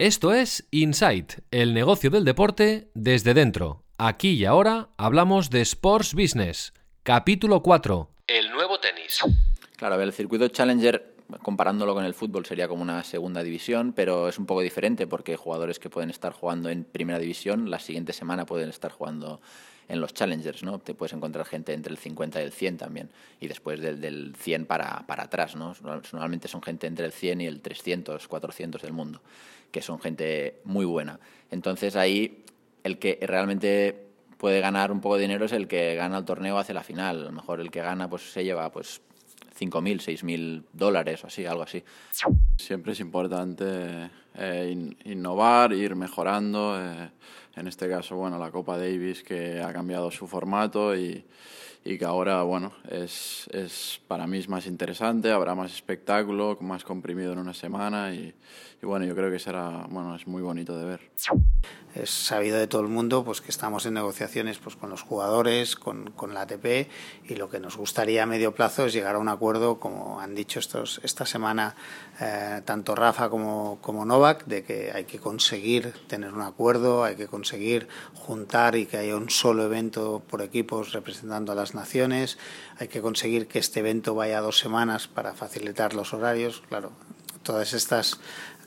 Esto es Insight, el negocio del deporte desde dentro. Aquí y ahora hablamos de Sports Business. Capítulo 4. El nuevo tenis. Claro, el circuito Challenger, comparándolo con el fútbol, sería como una segunda división, pero es un poco diferente porque jugadores que pueden estar jugando en primera división, la siguiente semana pueden estar jugando en los Challengers, ¿no? Te puedes encontrar gente entre el 50 y el 100 también, y después del, del 100 para, para atrás, ¿no? Normalmente son gente entre el 100 y el 300, 400 del mundo que son gente muy buena. Entonces ahí el que realmente puede ganar un poco de dinero es el que gana el torneo hacia la final. A lo mejor el que gana pues se lleva pues 5.000, 6.000 dólares o así, algo así. Siempre es importante eh, innovar, ir mejorando. Eh, en este caso, bueno, la Copa Davis que ha cambiado su formato y, y que ahora, bueno, es, es, para mí es más interesante, habrá más espectáculo, más comprimido en una semana y, y bueno, yo creo que será, bueno, es muy bonito de ver. Es sabido de todo el mundo pues que estamos en negociaciones pues con los jugadores, con, con la ATP y lo que nos gustaría a medio plazo es llegar a un acuerdo, como han dicho estos, esta semana eh, tanto Rafa como, como Novak, de que hay que conseguir tener un acuerdo, hay que conseguir juntar y que haya un solo evento por equipos representando a las naciones, hay que conseguir que este evento vaya dos semanas para facilitar los horarios, claro, todas estas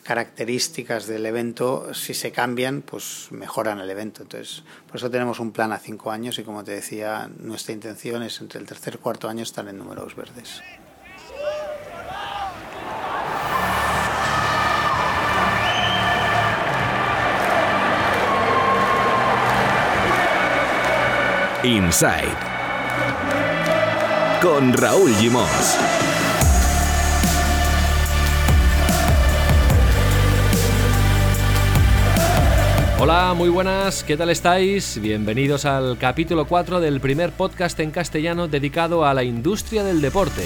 características del evento, si se cambian, pues mejoran el evento. Entonces, por eso tenemos un plan a cinco años y como te decía, nuestra intención es entre el tercer y cuarto año estar en números verdes. Inside con Raúl Gimos. Hola, muy buenas, ¿qué tal estáis? Bienvenidos al capítulo 4 del primer podcast en castellano dedicado a la industria del deporte.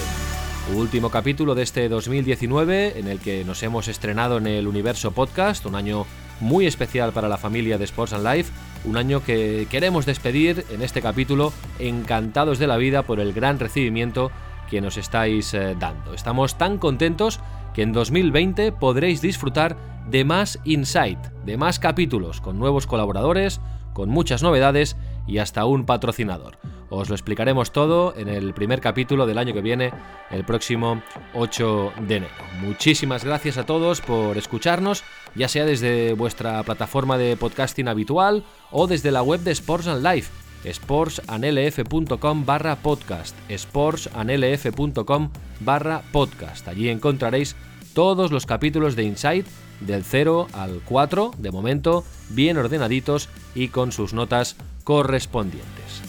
Último capítulo de este 2019 en el que nos hemos estrenado en el Universo Podcast, un año muy especial para la familia de Sports and Life, un año que queremos despedir en este capítulo encantados de la vida por el gran recibimiento que nos estáis eh, dando. Estamos tan contentos que en 2020 podréis disfrutar de más insight, de más capítulos, con nuevos colaboradores, con muchas novedades y hasta un patrocinador. Os lo explicaremos todo en el primer capítulo del año que viene, el próximo 8 de enero. Muchísimas gracias a todos por escucharnos, ya sea desde vuestra plataforma de podcasting habitual o desde la web de Sports and Life, sportsanlf.com barra podcast, sportsanlf.com barra podcast. Allí encontraréis todos los capítulos de Insight del 0 al 4, de momento, bien ordenaditos y con sus notas correspondientes.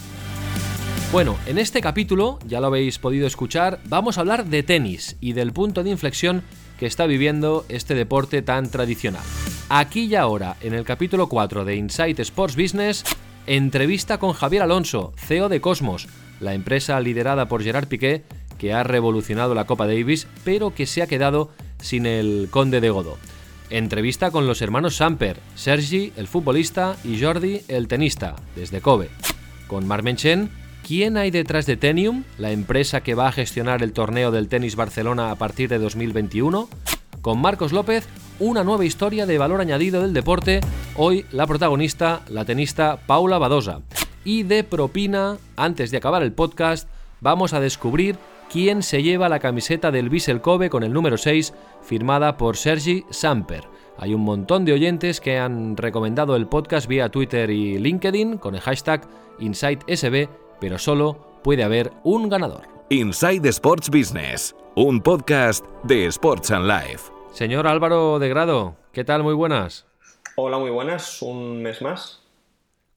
Bueno, en este capítulo, ya lo habéis podido escuchar, vamos a hablar de tenis y del punto de inflexión que está viviendo este deporte tan tradicional. Aquí y ahora, en el capítulo 4 de Insight Sports Business, entrevista con Javier Alonso, CEO de Cosmos, la empresa liderada por Gerard Piqué que ha revolucionado la Copa Davis, pero que se ha quedado sin el Conde de Godó. Entrevista con los hermanos Samper, Sergi, el futbolista, y Jordi, el tenista, desde Kobe. Con Marmenchen, ¿quién hay detrás de Tenium, la empresa que va a gestionar el torneo del tenis Barcelona a partir de 2021? Con Marcos López, una nueva historia de valor añadido del deporte, hoy la protagonista, la tenista Paula Badosa. Y de propina, antes de acabar el podcast, vamos a descubrir quién se lleva la camiseta del Bissell Kobe con el número 6 firmada por Sergi Samper. Hay un montón de oyentes que han recomendado el podcast vía Twitter y LinkedIn con el hashtag InsideSB, pero solo puede haber un ganador. Inside Sports Business, un podcast de Sports and Life. Señor Álvaro de Grado, ¿qué tal? Muy buenas. Hola, muy buenas. Un mes más.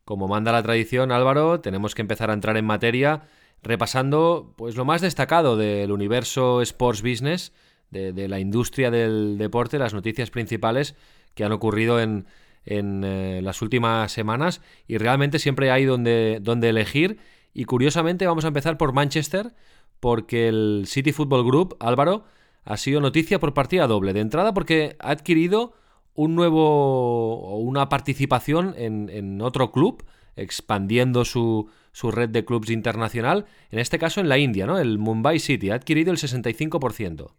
Como manda la tradición, Álvaro, tenemos que empezar a entrar en materia repasando pues lo más destacado del universo sports business, de, la industria del deporte, las noticias principales que han ocurrido en, en eh, las últimas semanas y realmente siempre hay donde, donde elegir y curiosamente vamos a empezar por Manchester porque el City Football Group, Álvaro, ha sido noticia por partida doble. De entrada porque ha adquirido un nuevo o una participación en, en otro club, expandiendo su, su red de clubs internacional, en este caso en la India, ¿no? El Mumbai City ha adquirido el 65%.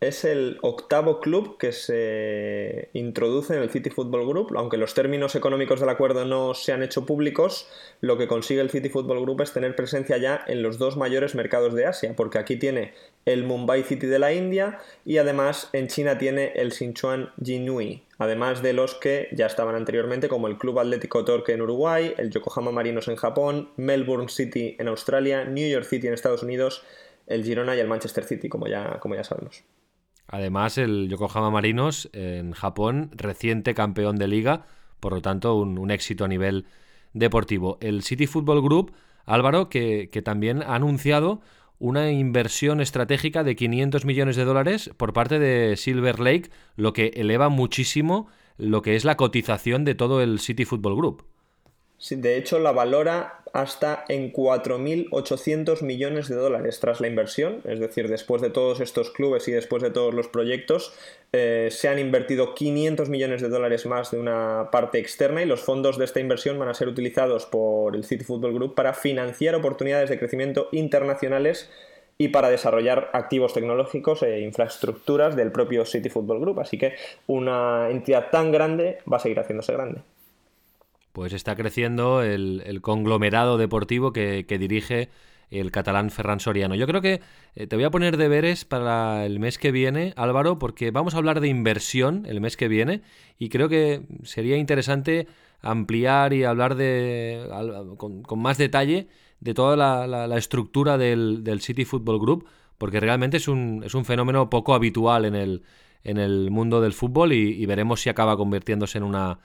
Es el octavo club que se introduce en el City Football Group. Aunque los términos económicos del acuerdo no se han hecho públicos, lo que consigue el City Football Group es tener presencia ya en los dos mayores mercados de Asia, porque aquí tiene el Mumbai City de la India y además en China tiene el Sichuan Jinui, además de los que ya estaban anteriormente como el Club Atlético Torque en Uruguay, el Yokohama Marinos en Japón, Melbourne City en Australia, New York City en Estados Unidos, el Girona y el Manchester City, como ya, como ya sabemos. Además, el Yokohama Marinos en Japón, reciente campeón de liga, por lo tanto, un, éxito a nivel deportivo. El City Football Group, Álvaro, que, también ha anunciado una inversión estratégica de 500 millones de dólares por parte de Silver Lake, lo que eleva muchísimo lo que es la cotización de todo el City Football Group de hecho, la valora hasta en 4.800 millones de dólares tras la inversión, es decir, después de todos estos clubes y después de todos los proyectos, eh, se han invertido 500 millones de dólares más de una parte externa y los fondos de esta inversión van a ser utilizados por el City Football Group para financiar oportunidades de crecimiento internacionales y para desarrollar activos tecnológicos e infraestructuras del propio City Football Group. Así que una entidad tan grande va a seguir haciéndose grande pues está creciendo el, conglomerado deportivo que, dirige el catalán Ferran Soriano. Yo creo que eh, te voy a poner deberes para el mes que viene, Álvaro, porque vamos a hablar de inversión el mes que viene y creo que sería interesante ampliar y hablar de, con, más detalle de toda la, estructura del, City Football Group, porque realmente es un, es un fenómeno poco habitual en el, en el mundo del fútbol y veremos si acaba convirtiéndose en una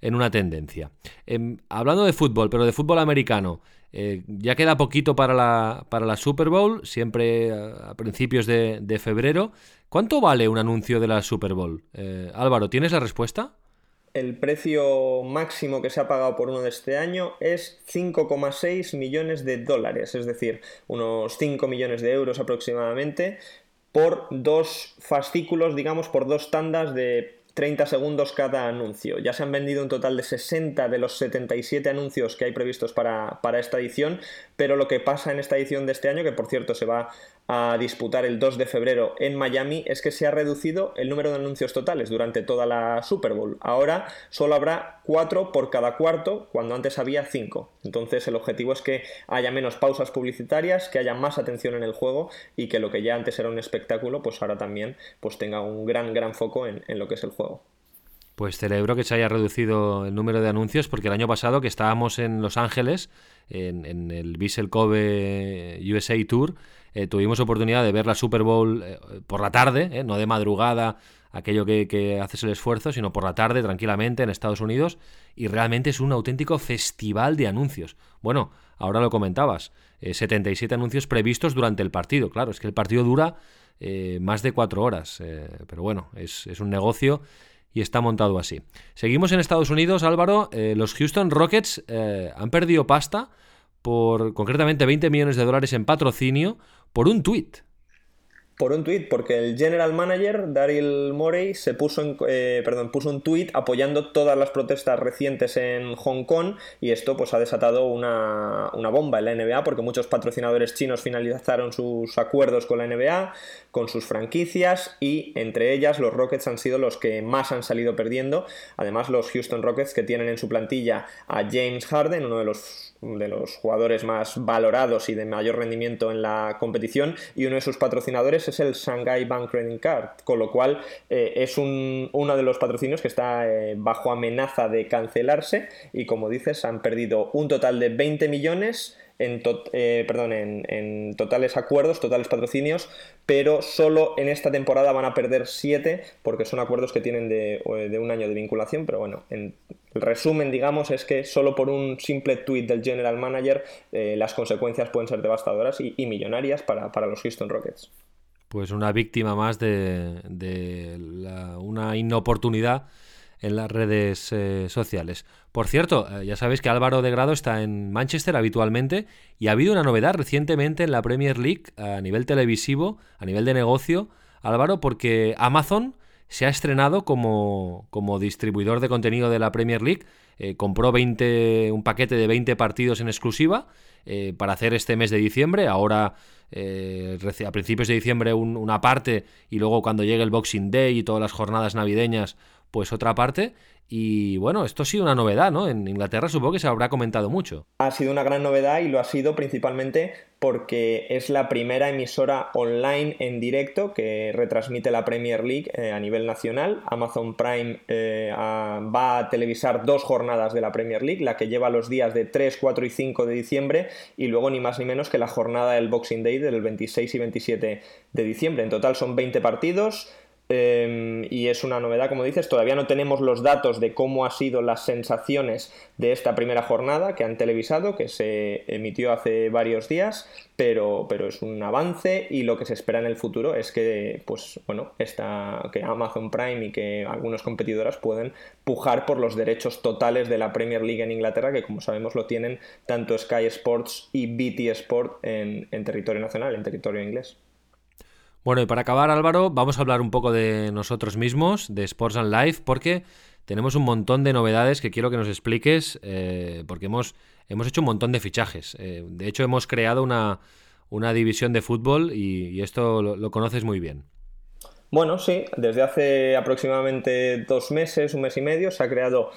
en una tendencia. Em, hablando de fútbol, pero de fútbol americano, eh, ya queda poquito para la, para la Super Bowl, siempre a, principios de, febrero. ¿Cuánto vale un anuncio de la Super Bowl? Eh, Álvaro, ¿tienes la respuesta? El precio máximo que se ha pagado por uno de este año es 5,6 millones de dólares, es decir, unos 5 millones de euros aproximadamente, por dos fascículos, digamos, por dos tandas de 30 segundos cada anuncio. Ya se han vendido un total de 60 de los 77 anuncios que hay previstos para, para, esta edición, pero lo que pasa en esta edición de este año, que por cierto se va a disputar el 2 de febrero en Miami es que se ha reducido el número de anuncios totales durante toda la Super Bowl. Ahora solo habrá 4 por cada cuarto, cuando antes había 5. Entonces el objetivo es que haya menos pausas publicitarias, que haya más atención en el juego y que lo que ya antes era un espectáculo, pues ahora también pues tenga un gran, gran foco en, lo que es el juego. Pues celebro que se haya reducido el número de anuncios porque el año pasado que estábamos en Los Ángeles, en, el Vissel Kobe USA Tour, eh, tuvimos oportunidad de ver la Super Bowl eh, por la tarde, eh, no de madrugada, aquello que, haces el esfuerzo, sino por la tarde, tranquilamente, en Estados Unidos, y realmente es un auténtico festival de anuncios. Bueno, ahora lo comentabas, 77 anuncios previstos durante el partido, claro, es que el partido dura más de cuatro horas, pero bueno, es, un negocio y está montado así. Seguimos en Estados Unidos, Álvaro, los Houston Rockets han perdido pasta por concretamente 20 millones de dólares en patrocinio por un tuit por un tuit, porque el general manager, Daryl Morey, se puso, en, eh, perdón, puso un tuit apoyando todas las protestas recientes en Hong Kong y esto pues ha desatado una, una, bomba en la NBA porque muchos patrocinadores chinos finalizaron sus acuerdos con la NBA, con sus franquicias y entre ellas los Rockets han sido los que más han salido perdiendo. Además los Houston Rockets que tienen en su plantilla a James Harden, uno de los de los jugadores más valorados y de mayor rendimiento en la competición y uno de sus patrocinadores es el Shanghai Bank Credit Card, con lo cual eh, es un, uno de los patrocinios que está eh, bajo amenaza de cancelarse y como dices han perdido un total de 20 millones en, eh, perdón, en, totales acuerdos, totales patrocinios, pero solo en esta temporada van a perder 7 porque son acuerdos que tienen de, un año de vinculación, pero bueno, en, el resumen, digamos, es que solo por un simple tweet del general manager eh, las consecuencias pueden ser devastadoras y, millonarias para, los Houston Rockets. Pues una víctima más de, una inoportunidad en las redes eh, sociales. Por cierto, eh, ya sabéis que Álvaro de Grado está en Manchester habitualmente y ha habido una novedad recientemente en la Premier League a nivel televisivo, a nivel de negocio, Álvaro, porque Amazon se ha estrenado como, como distribuidor de contenido de la Premier League. Eh, compró 20, un paquete de 20 partidos en exclusiva eh, para hacer este mes de diciembre. Ahora, eh, a principios de diciembre, una parte y luego cuando llegue el Boxing Day y todas las jornadas navideñas, pues otra parte. Y bueno, esto ha sido una novedad, ¿no? En Inglaterra supongo que se habrá comentado mucho. Ha sido una gran novedad y lo ha sido principalmente porque es la primera emisora online en directo que retransmite la Premier League eh, a nivel nacional. Amazon Prime eh, va a televisar dos jornadas de la Premier League, la que lleva los días de 3, 4 y 5 de diciembre y luego ni más ni menos que la jornada del Boxing Day del 26 y 27 de diciembre. En total son 20 partidos. Em, y es una novedad, como dices, todavía no tenemos los datos de cómo han sido las sensaciones de esta primera jornada que han televisado, que se emitió hace varios días, pero, pero es un avance y lo que se espera en el futuro es que, pues, bueno, esta, que Amazon Prime y que algunas competidoras pueden pujar por los derechos totales de la Premier League en Inglaterra, que como sabemos lo tienen tanto Sky Sports y BT Sport en territorio nacional, en territorio inglés. Bueno, y para acabar, Álvaro, vamos a hablar un poco de nosotros mismos, de Sports and Life, porque tenemos un montón de novedades que quiero que nos expliques, eh, porque hemos, hemos hecho un montón de fichajes. Eh, de hecho, hemos creado una, división de fútbol y, esto lo, conoces muy bien. Bueno, sí, desde hace aproximadamente dos meses, un mes y medio, se ha creado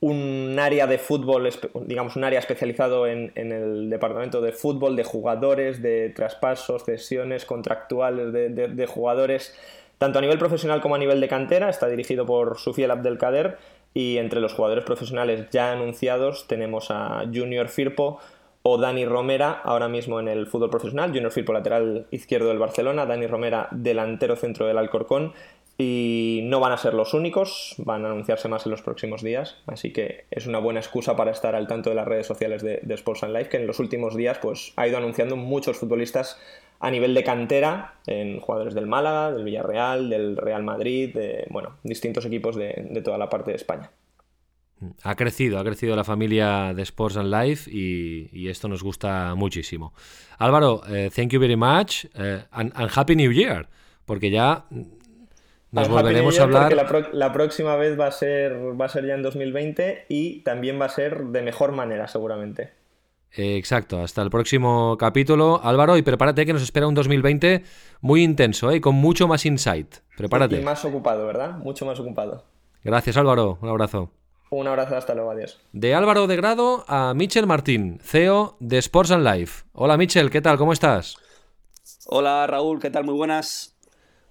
un área de fútbol, digamos, un área especializado en, el departamento de fútbol, de jugadores, de traspasos, cesiones contractuales de, jugadores, tanto a nivel profesional como a nivel de cantera. Está dirigido por Sufiel Abdelkader y entre los jugadores profesionales ya anunciados tenemos a Junior Firpo o Dani Romera, ahora mismo en el fútbol profesional. Junior Firpo, lateral izquierdo del Barcelona, Dani Romera, delantero centro del Alcorcón y no van a ser los únicos, van a anunciarse más en los próximos días, así que es una buena excusa para estar al tanto de las redes sociales de, Sports and Life, que en los últimos días pues, ha ido anunciando muchos futbolistas a nivel de cantera, en jugadores del Málaga, del Villarreal, del Real Madrid, de bueno, distintos equipos de, toda la parte de España. Ha crecido, ha crecido la familia de Sports and Life y, esto nos gusta muchísimo. Álvaro, eh, thank you very much eh, and Happy New Year, porque ya nos volveremos a hablar. La, próxima vez va a, ser, va a ser ya en 2020 y también va a ser de mejor manera, seguramente. exacto, hasta el próximo capítulo. Álvaro, y prepárate que nos espera un 2020 muy intenso, ¿eh? con mucho más insight. Prepárate. Y más ocupado, ¿verdad? Mucho más ocupado. Gracias, Álvaro. Un abrazo. Un abrazo, hasta luego, adiós. De Álvaro de Grado a Michel Martín, CEO de Sports and Life. Hola, Michel, ¿qué tal? ¿Cómo estás? Hola, Raúl, ¿qué tal? Muy buenas.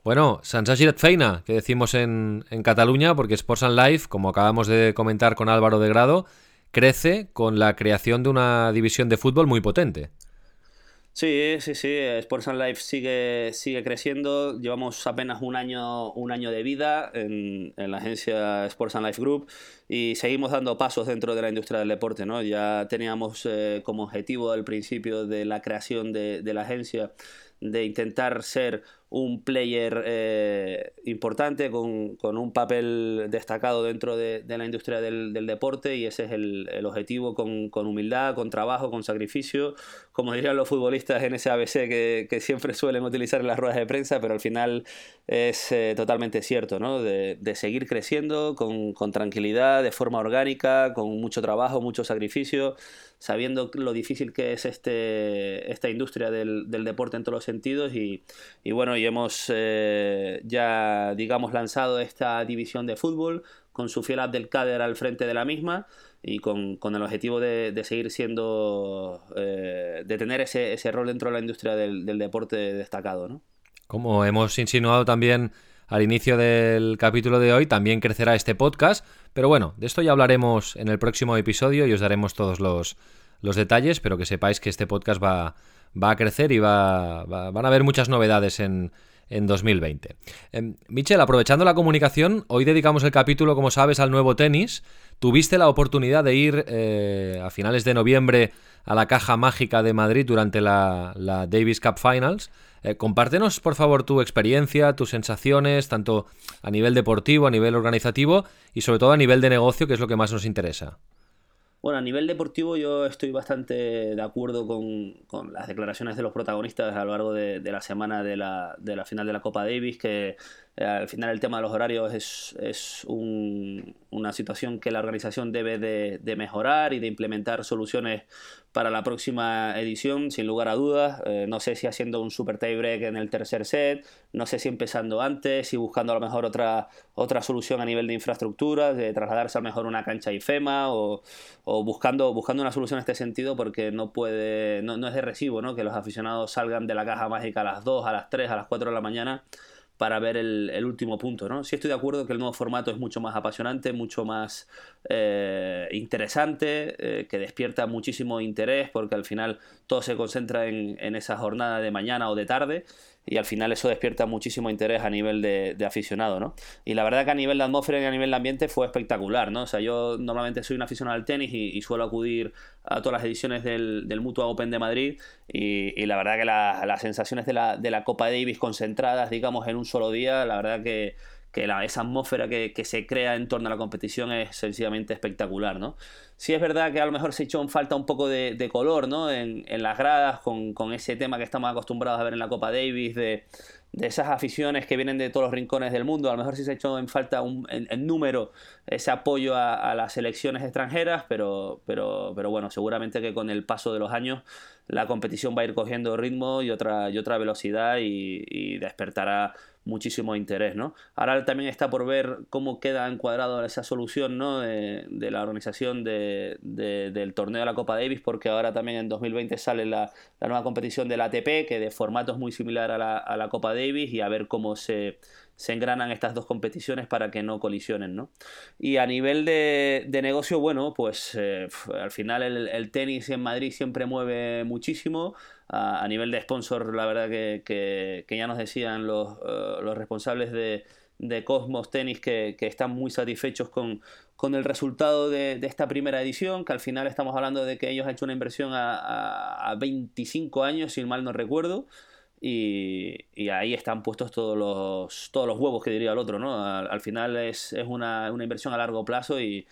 Bueno, Sans feina, que decimos en, Cataluña, porque Sports and Life, como acabamos de comentar con Álvaro de Grado, crece con la creación de una división de fútbol muy potente. Sí, sí, sí. Sports and Life sigue, sigue creciendo. Llevamos apenas un año, un año de vida en, la agencia Sports and Life Group y seguimos dando pasos dentro de la industria del deporte. ¿no? Ya teníamos eh, como objetivo al principio de la creación de la agencia de intentar ser un player eh, importante con, un papel destacado dentro de, la industria del, deporte y ese es el, objetivo con, humildad, con trabajo, con sacrificio, como dirían los futbolistas en ese ABC que, siempre suelen utilizar en las ruedas de prensa, pero al final es eh, totalmente cierto, ¿no? de, seguir creciendo con, con tranquilidad, de forma orgánica, con mucho trabajo, mucho sacrificio sabiendo lo difícil que es este, esta industria del, deporte en todos los sentidos y, bueno, y hemos eh, ya, digamos, lanzado esta división de fútbol con su fiel Abdelkader al frente de la misma y con, el objetivo de, seguir siendo, eh, de tener ese, ese, rol dentro de la industria del, del deporte destacado, ¿no? Como hemos insinuado también al inicio del capítulo de hoy, también crecerá este podcast. Pero bueno, de esto ya hablaremos en el próximo episodio y os daremos todos los, detalles, pero que sepáis que este podcast va, va a crecer y va, van a haber muchas novedades en, en 2020. Eh, Michel, aprovechando la comunicación, hoy dedicamos el capítulo, como sabes, al nuevo tenis. Tuviste la oportunidad de ir eh, a finales de noviembre a la Caja Mágica de Madrid durante la, la Davis Cup Finals. Eh, compártenos, por favor, tu experiencia, tus sensaciones, tanto a nivel deportivo, a nivel organizativo y sobre todo a nivel de negocio, que es lo que más nos interesa. Bueno, a nivel deportivo yo estoy bastante de acuerdo con, las declaraciones de los protagonistas a lo largo de, la semana de la, de la, final de la Copa Davis, que al final el tema de los horarios es, es una situación que la organización debe de, mejorar y de implementar soluciones para la próxima edición, sin lugar a dudas. Eh, no sé si haciendo un super tie break en el tercer set, no sé si empezando antes, y buscando a lo mejor otra, otra solución a nivel de infraestructura, de trasladarse a lo mejor una cancha IFEMA o, o buscando, buscando una solución en este sentido porque no puede, no, no es de recibo, ¿no? Que los aficionados salgan de la caja mágica a las 2, a las 3, a las 4 de la mañana para ver el, último punto. ¿no? Sí estoy de acuerdo que el nuevo formato es mucho más apasionante, mucho más eh, interesante, eh, que despierta muchísimo interés porque al final todo se concentra en, en, esa jornada de mañana o de tarde y al final eso despierta muchísimo interés a nivel de, aficionado, ¿no? Y la verdad que a nivel de atmósfera y a nivel de ambiente fue espectacular, ¿no? O sea, yo normalmente soy un aficionado al tenis y, suelo acudir a todas las ediciones del, Mutua Open de Madrid y, la verdad que las sensaciones de la, de la Copa Davis concentradas, digamos, en un solo día, la verdad que que la, esa atmósfera que, se crea en torno a la competición es sencillamente espectacular, ¿no? Sí es verdad que a lo mejor se echó en falta un poco de, color, ¿no? En, las gradas, con, ese tema que estamos acostumbrados a ver en la Copa Davis, de, esas aficiones que vienen de todos los rincones del mundo. A lo mejor sí se echó en falta un, en, número ese apoyo a, las selecciones extranjeras, pero, pero, pero bueno, seguramente que con el paso de los años la competición va a ir cogiendo ritmo y otra, y otra velocidad y, despertará muchísimo interés, ¿no? Ahora también está por ver cómo queda encuadrado esa solución, ¿no? De, la organización de, del torneo de la Copa Davis, porque ahora también en 2020 sale la, nueva competición del ATP, que de formato es muy similar a la, a la Copa Davis, y a ver cómo se, se engranan estas dos competiciones para que no colisionen, ¿no? Y a nivel de, negocio, bueno, pues eh, al final el, tenis en Madrid siempre mueve muchísimo. A, nivel de sponsor, la verdad que, ya nos decían los, eh, los responsables de, Cosmos Tenis que, están muy satisfechos con, con el resultado de, esta primera edición, que al final estamos hablando de que ellos han hecho una inversión a, a 25 años, si mal no recuerdo. Y, ahí están puestos todos los, todos los huevos que diría el otro, ¿no? Al, final es, una, inversión a largo plazo y,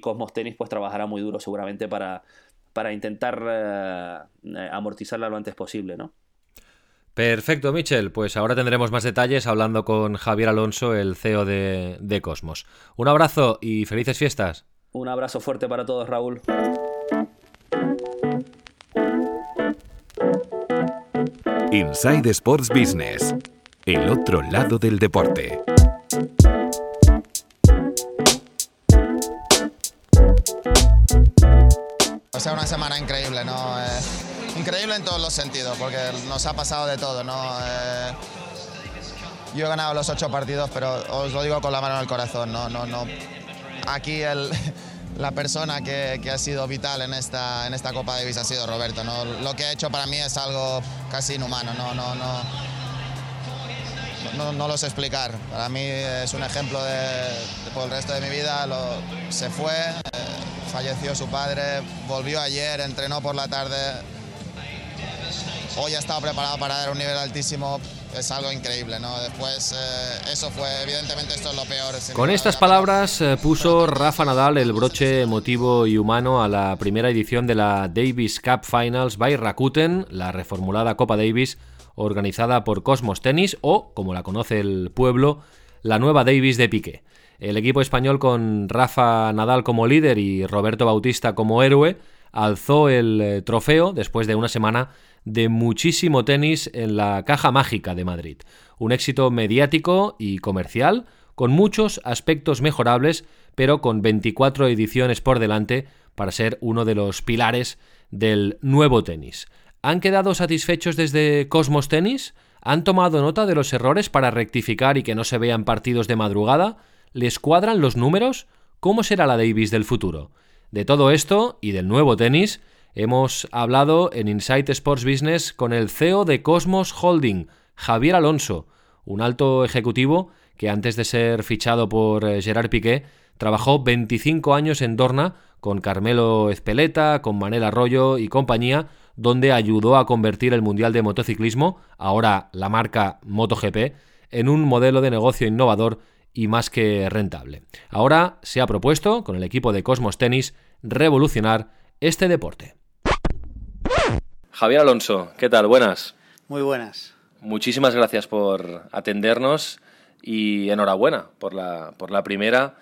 Cosmos Tennis pues trabajará muy duro seguramente para, para intentar eh, amortizarla lo antes posible, ¿no? Perfecto, Michel. Pues ahora tendremos más detalles hablando con Javier Alonso, el CEO de, de Cosmos. Un abrazo y felices fiestas. Un abrazo fuerte para todos, Raúl. Inside Sports Business, el otro lado del deporte. O sea, una semana increíble, ¿no? Eh, increíble en todos los sentidos, porque nos ha pasado de todo, ¿no? Eh, yo he ganado los ocho partidos, pero os lo digo con la mano en el corazón, ¿no? no, no. Aquí el, la persona que, ha sido vital en esta, en esta Copa Davis ha sido Roberto. Lo que ha hecho para mí es algo casi inhumano, no, no, no, no, no lo sé explicar. Para mí es un ejemplo de, por el resto de mi vida. Se fue, eh, falleció su padre, volvió ayer, entrenó por la tarde. Hoy ha estado preparado para dar un nivel altísimo es algo increíble, ¿no? Después, eh, eso fue, evidentemente esto es lo peor. Con estas palabras eh, puso Rafa Nadal el broche emotivo y humano a la primera edición de la Davis Cup Finals by Rakuten, la reformulada Copa Davis organizada por Cosmos Tennis o, como la conoce el pueblo, la nueva Davis de Piqué. El equipo español con Rafa Nadal como líder y Roberto Bautista como héroe alzó el eh, trofeo después de una semana de muchísimo tenis en la Caja Mágica de Madrid. Un éxito mediático y comercial, con muchos aspectos mejorables, pero con 24 ediciones por delante para ser uno de los pilares del nuevo tenis. ¿Han quedado satisfechos desde Cosmos Tenis? ¿Han tomado nota de los errores para rectificar y que no se vean partidos de madrugada? ¿Les cuadran los números? ¿Cómo será la Davis del futuro? De todo esto y del nuevo tenis Hemos hablado en Insight Sports Business con el CEO de Cosmos Holding, Javier Alonso, un alto ejecutivo que antes de ser fichado por eh, Gerard Piqué trabajó 25 años en Dorna con Carmelo Ezpeleta, con Manel Arroyo y compañía, donde ayudó a convertir el Mundial de Motociclismo, ahora la marca MotoGP, en un modelo de negocio innovador y más que rentable. Ahora se ha propuesto, con el equipo de Cosmos Tennis, revolucionar este deporte. Javier Alonso, ¿qué tal? Buenas. Muy buenas. Muchísimas gracias por atendernos y enhorabuena por la, por la primera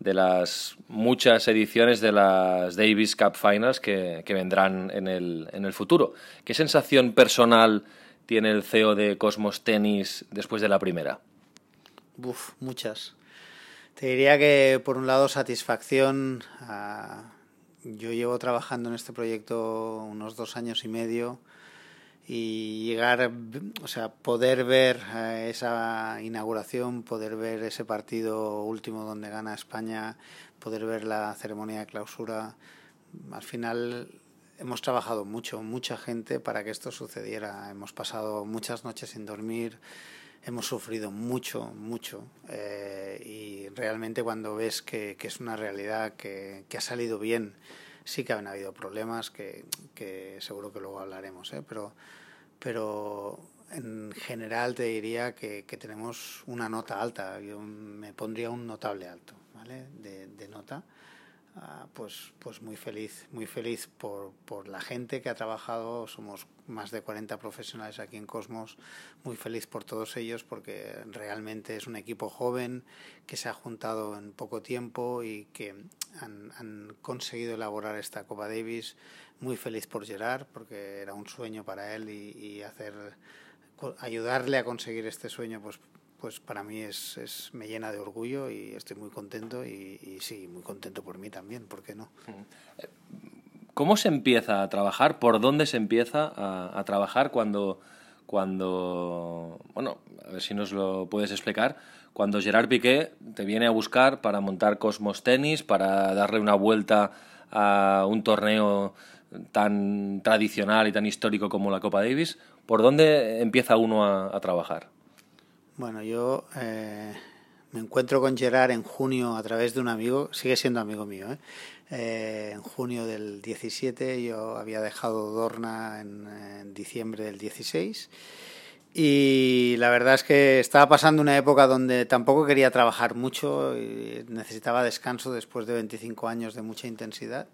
de las muchas ediciones de las Davis Cup Finals que, vendrán en el, en el futuro. ¿Qué sensación personal tiene el CEO de Cosmos Tennis después de la primera? Uf, muchas. Te diría que por un lado satisfacción. Yo llevo trabajando en este proyecto unos dos años y medio y llegar, o sea, poder ver eh, esa inauguración, poder ver ese partido último donde gana España, poder ver la ceremonia de clausura, al final hemos trabajado mucho, mucha gente para que esto sucediera. Hemos pasado muchas noches sin dormir, hemos sufrido mucho, mucho. Eh, y realmente cuando ves que, que es una realidad que, que, ha salido bien, sí que han habido problemas, que, que seguro que luego hablaremos, ¿eh? pero pero en general te diría que, tenemos una nota alta. Yo me pondría un notable alto, ¿vale? De, de nota. Uh, pues, pues muy feliz, muy feliz por, por la gente que ha trabajado. Somos más de 40 profesionales aquí en Cosmos. Muy feliz por todos ellos porque realmente es un equipo joven que se ha juntado en poco tiempo y que han, conseguido elaborar esta Copa Davis muy feliz por Gerard porque era un sueño para él y, hacer ayudarle a conseguir este sueño pues pues para mí es, es, me llena de orgullo y estoy muy contento y, sí, muy contento por mí también, ¿por qué no? ¿Cómo se empieza a trabajar? ¿Por dónde se empieza a, a, trabajar cuando, cuando, bueno, a ver si nos lo puedes explicar, cuando Gerard Piqué te viene a buscar para montar Cosmos Tenis, para darle una vuelta a un torneo tan tradicional y tan histórico como la Copa Davis, ¿por dónde empieza uno a, a trabajar? Bueno, yo eh, me encuentro con Gerard en junio a través de un amigo, sigue siendo amigo mío, ¿eh? Eh, en junio del 17, yo había dejado Dorna en, en diciembre del 16 y la verdad es que estaba pasando una época donde tampoco quería trabajar mucho y necesitaba descanso después de 25 años de mucha intensidad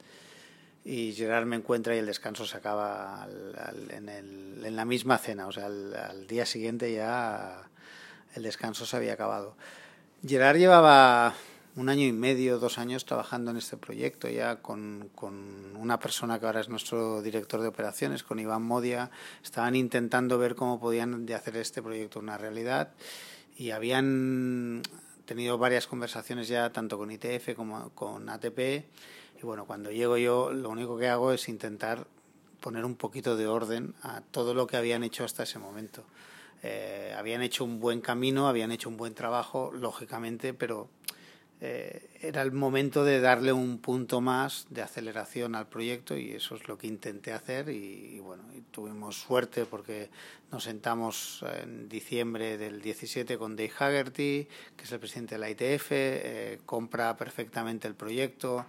y Gerard me encuentra y el descanso se acaba al, en, el, en, la misma cena, o sea, al, día siguiente ya el descanso se había acabado. Gerard llevaba un año y medio, dos años trabajando en este proyecto ya con, con una persona que ahora es nuestro director de operaciones, con Iván Modia, estaban intentando ver cómo podían de hacer este proyecto una realidad y habían tenido varias conversaciones ya tanto con ITF como con ATP y bueno, cuando llego yo, lo único que hago es intentar poner un poquito de orden a todo lo que habían hecho hasta ese momento. Eh, habían hecho un buen camino, habían hecho un buen trabajo, lógicamente, pero eh, era el momento de darle un punto más de aceleración al proyecto y eso es lo que intenté hacer y, bueno, y tuvimos suerte porque nos sentamos en diciembre del 17 con Dave Haggerty, que es el presidente de la ITF, eh, compra perfectamente el proyecto,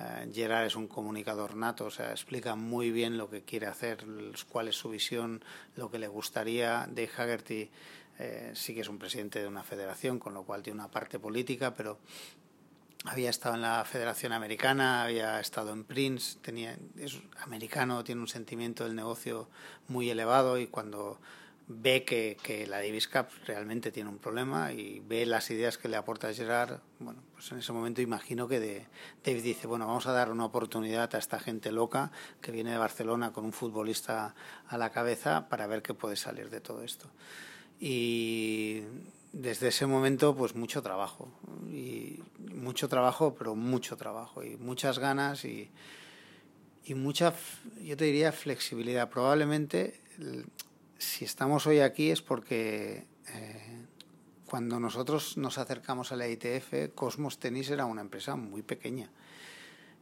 Uh, Gerard es un comunicador nato, o sea, explica muy bien lo que quiere hacer, cuál es su visión, lo que le gustaría. Dave Haggerty eh, sí que es un presidente de una federación, con lo cual tiene una parte política, pero había estado en la Federación Americana, había estado en Prince, tenía, es americano, tiene un sentimiento del negocio muy elevado y cuando ve que, que, la Davis Cup realmente tiene un problema y ve las ideas que le aporta Gerard, bueno, pues en ese momento imagino que de, David dice, bueno, vamos a dar una oportunidad a esta gente loca que viene de Barcelona con un futbolista a la cabeza para ver qué puede salir de todo esto. Y desde ese momento, pues mucho trabajo, y mucho trabajo, pero mucho trabajo, y muchas ganas y, y mucha, yo te diría, flexibilidad. Probablemente si estamos hoy aquí es porque eh, cuando nosotros nos acercamos a la ITF, Cosmos Tennis era una empresa muy pequeña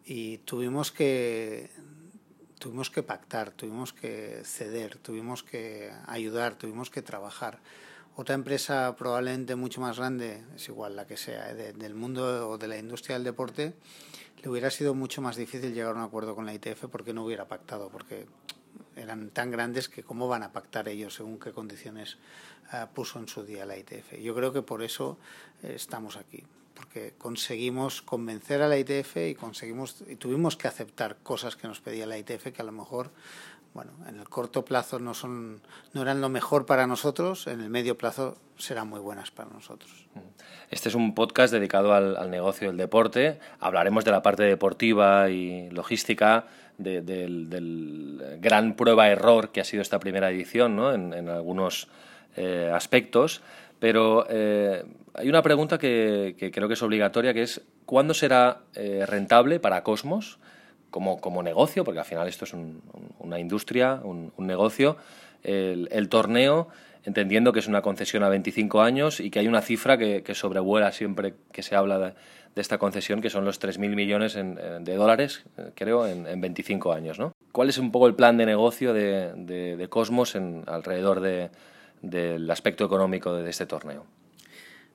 y tuvimos que tuvimos que pactar, tuvimos que ceder, tuvimos que ayudar, tuvimos que trabajar. Otra empresa probablemente mucho más grande, es igual la que sea, ¿eh? de, del mundo o de la industria del deporte, le hubiera sido mucho más difícil llegar a un acuerdo con la ITF porque no hubiera pactado, porque eran tan grandes que cómo van a pactar ellos según qué condiciones uh, puso en su día la ITF. Yo creo que por eso eh, estamos aquí, porque conseguimos convencer a la ITF y conseguimos y tuvimos que aceptar cosas que nos pedía la ITF que a lo mejor bueno, en el corto plazo no son no eran lo mejor para nosotros, en el medio plazo serán muy buenas para nosotros. Este es un podcast dedicado al, negocio del deporte. Hablaremos de la parte deportiva y logística, del, gran prueba-error que ha sido esta primera edición ¿no? en, algunos eh, aspectos. Pero eh, hay una pregunta que, creo que es obligatoria, que es ¿cuándo será eh, rentable para Cosmos? como, negocio, porque al final esto es una industria, un, negocio, el, torneo, entendiendo que es una concesión a 25 años y que hay una cifra que, sobrevuela siempre que se habla de, esta concesión, que son los 3.000 millones de dólares, creo, en, 25 años. ¿no? ¿Cuál es un poco el plan de negocio de, de, Cosmos en, alrededor del aspecto económico de este torneo?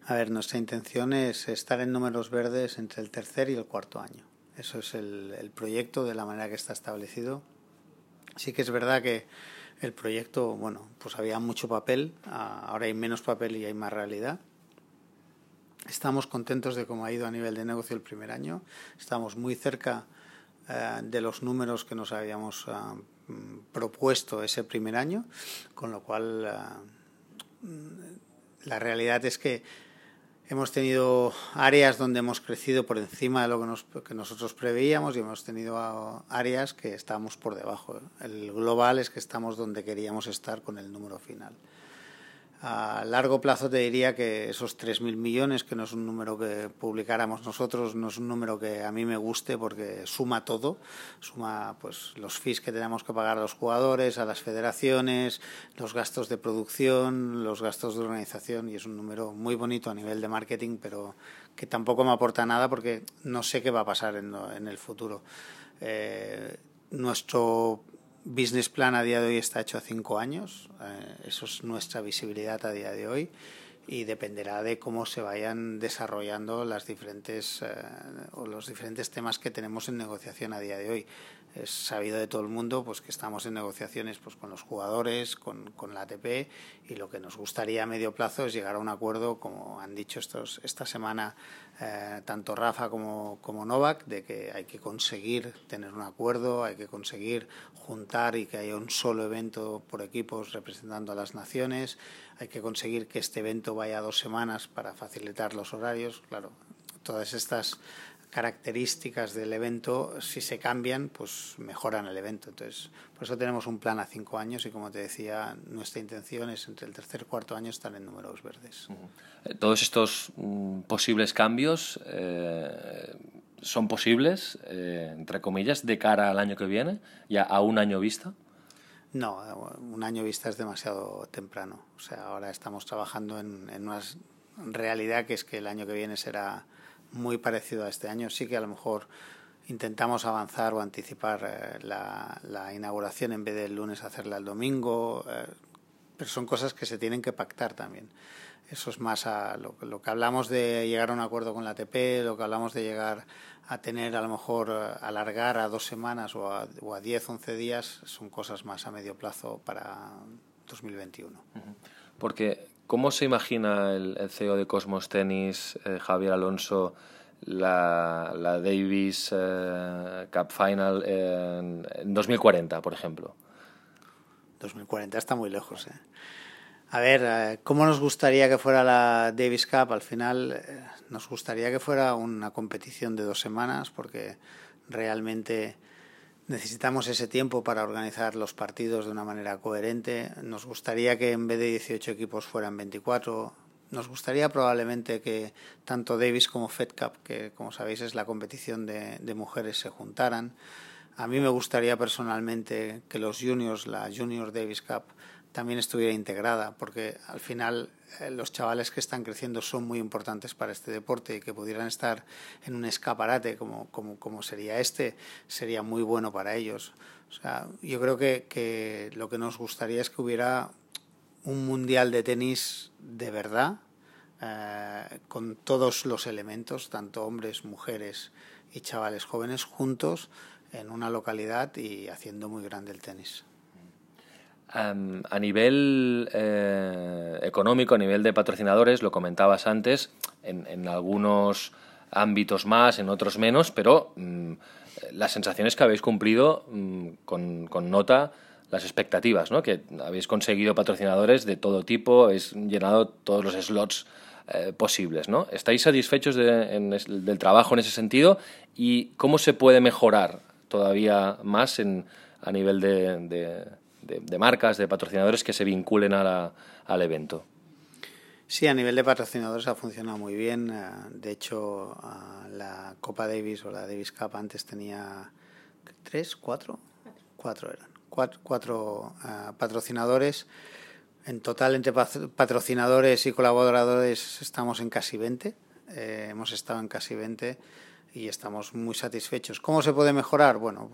A ver, nuestra intención es estar en números verdes entre el tercer y el cuarto año. Eso es el, proyecto de la manera que está establecido. Sí que es verdad que el proyecto, bueno, pues había mucho papel, ahora hay menos papel y hay más realidad. Estamos contentos de cómo ha ido a nivel de negocio el primer año. Estamos muy cerca eh, de los números que nos habíamos eh, propuesto ese primer año, con lo cual eh, la realidad es que Hemos tenido áreas donde hemos crecido por encima de lo que, nosotros preveíamos y hemos tenido áreas que estamos por debajo. El global es que estamos donde queríamos estar con el número final. A largo plazo te diría que esos 3.000 millones, que no es un número que publicáramos nosotros, no es un número que a mí me guste porque suma todo, suma pues los fees que tenemos que pagar a los jugadores, a las federaciones, los gastos de producción, los gastos de organización y es un número muy bonito a nivel de marketing, pero que tampoco me aporta nada porque no sé qué va a pasar en, en el futuro. Eh, nuestro business plan a día de hoy está hecho a cinco años. Eh, eso es nuestra visibilidad a día de hoy y dependerá de cómo se vayan desarrollando las diferentes eh, o los diferentes temas que tenemos en negociación a día de hoy es sabido de todo el mundo pues que estamos en negociaciones pues con los jugadores con, con, la ATP y lo que nos gustaría a medio plazo es llegar a un acuerdo como han dicho estos esta semana eh, tanto Rafa como, como Novak de que hay que conseguir tener un acuerdo hay que conseguir juntar y que haya un solo evento por equipos representando a las naciones hay que conseguir que este evento vaya dos semanas para facilitar los horarios claro todas estas características del evento, si se cambian, pues mejoran el evento. Entonces, por eso tenemos un plan a cinco años y como te decía, nuestra intención es entre el tercer y cuarto año estar en números verdes. Eh, todos estos mm, posibles cambios eh, son posibles, eh, entre comillas, de cara al año que viene, ya a un año vista. No, un año vista es demasiado temprano. O sea, ahora estamos trabajando en, en una realidad que es que el año que viene será muy parecido a este año. Sí que a lo mejor intentamos avanzar o anticipar eh, la, inauguración en vez del lunes hacerla el domingo, eh, pero son cosas que se tienen que pactar también. Eso es más a lo, que hablamos de llegar a un acuerdo con la ATP, lo que hablamos de llegar a tener a lo mejor eh, alargar a dos semanas o a, o a 10, 11 días, son cosas más a medio plazo para 2021. Porque ¿Cómo se imagina el, CEO de Cosmos Tennis, eh, Javier Alonso, la, Davis eh, Cup Final en, 2040, por ejemplo? 2040 está muy lejos. ¿eh? A ver, ¿cómo nos gustaría que fuera la Davis Cup? Al final nos gustaría que fuera una competición de dos semanas porque realmente Necesitamos ese tiempo para organizar los partidos de una manera coherente. Nos gustaría que en vez de 18 equipos fueran 24. Nos gustaría probablemente que tanto Davis como Fed Cup, que como sabéis es la competición de, de mujeres, se juntaran. A mí me gustaría personalmente que los juniors, la Junior Davis Cup, también estuviera integrada, porque al final eh, los chavales que están creciendo son muy importantes para este deporte y que pudieran estar en un escaparate como, como, como sería este, sería muy bueno para ellos. O sea, yo creo que, que lo que nos gustaría es que hubiera un mundial de tenis de verdad, eh, con todos los elementos, tanto hombres, mujeres y chavales jóvenes juntos en una localidad y haciendo muy grande el tenis. A nivel eh, económico, a nivel de patrocinadores, lo comentabas antes, en, algunos ámbitos más, en otros menos, pero mm, las sensaciones que habéis cumplido mm, con, nota las expectativas, ¿no? que habéis conseguido patrocinadores de todo tipo, habéis llenado todos los slots eh, posibles. ¿no? ¿Estáis satisfechos del trabajo en ese sentido y cómo se puede mejorar todavía más en, a nivel de de, marcas, de patrocinadores que se vinculen a al evento. Sí, a nivel de patrocinadores ha funcionado muy bien. Eh, de hecho, la Copa Davis o la Davis Cup antes tenía tres, cuatro, cuatro eran, cuatro, eh, patrocinadores. En total, entre patrocinadores y colaboradores, estamos en casi 20. Eh, hemos estado en casi 20 y estamos muy satisfechos. ¿Cómo se puede mejorar? Bueno,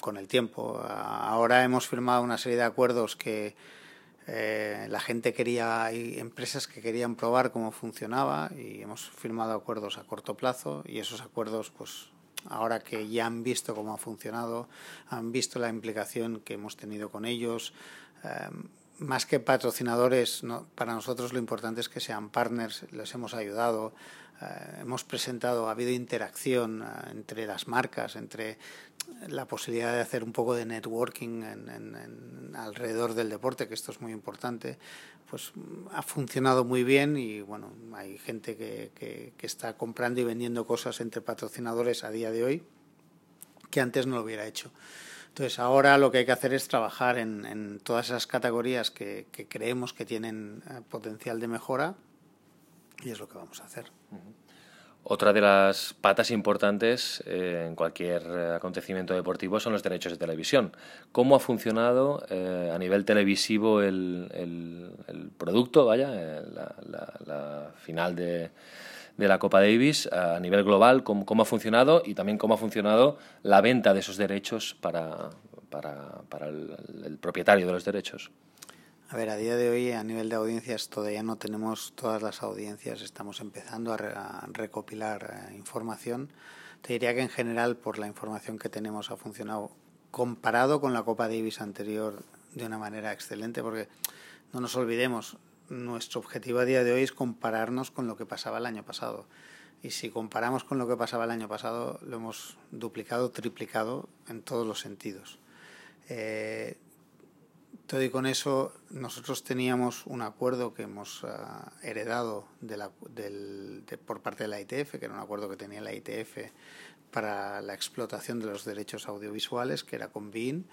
con el tiempo. Ahora hemos firmado una serie de acuerdos que eh, la gente quería, hay empresas que querían probar cómo funcionaba y hemos firmado acuerdos a corto plazo y esos acuerdos, pues ahora que ya han visto cómo ha funcionado, han visto la implicación que hemos tenido con ellos. Eh, más que patrocinadores, para nosotros lo importante es que sean partners, les hemos ayudado, hemos presentado, ha habido interacción eh, entre las marcas, entre la posibilidad de hacer un poco de networking en, alrededor del deporte, que esto es muy importante, pues ha funcionado muy bien y bueno, hay gente que, que, está comprando y vendiendo cosas entre patrocinadores a día de hoy que antes no lo hubiera hecho. Entonces ahora lo que hay que hacer es trabajar en, en todas esas categorías que, que, creemos que tienen eh, potencial de mejora y es lo que vamos a hacer. Otra de las patas importantes eh, en cualquier eh, acontecimiento deportivo son los derechos de televisión. ¿Cómo ha funcionado eh, a nivel televisivo el, producto, vaya, la, final de, la Copa Davis a nivel global? ¿cómo, ¿Cómo, ha funcionado y también cómo ha funcionado la venta de esos derechos para, para el propietario de los derechos? A ver, a día de hoy a nivel de audiencias todavía no tenemos todas las audiencias, estamos empezando a, recopilar eh, información. Te diría que en general por la información que tenemos ha funcionado comparado con la Copa Davis anterior de una manera excelente porque no nos olvidemos, nuestro objetivo a día de hoy es compararnos con lo que pasaba el año pasado. Y si comparamos con lo que pasaba el año pasado, lo hemos duplicado, triplicado en todos los sentidos. Eh, todo y con eso, nosotros teníamos un acuerdo que hemos ah, heredado de la, del, por parte de la ITF, que era un acuerdo que tenía la ITF para la explotación de los derechos audiovisuales, que era con BIN.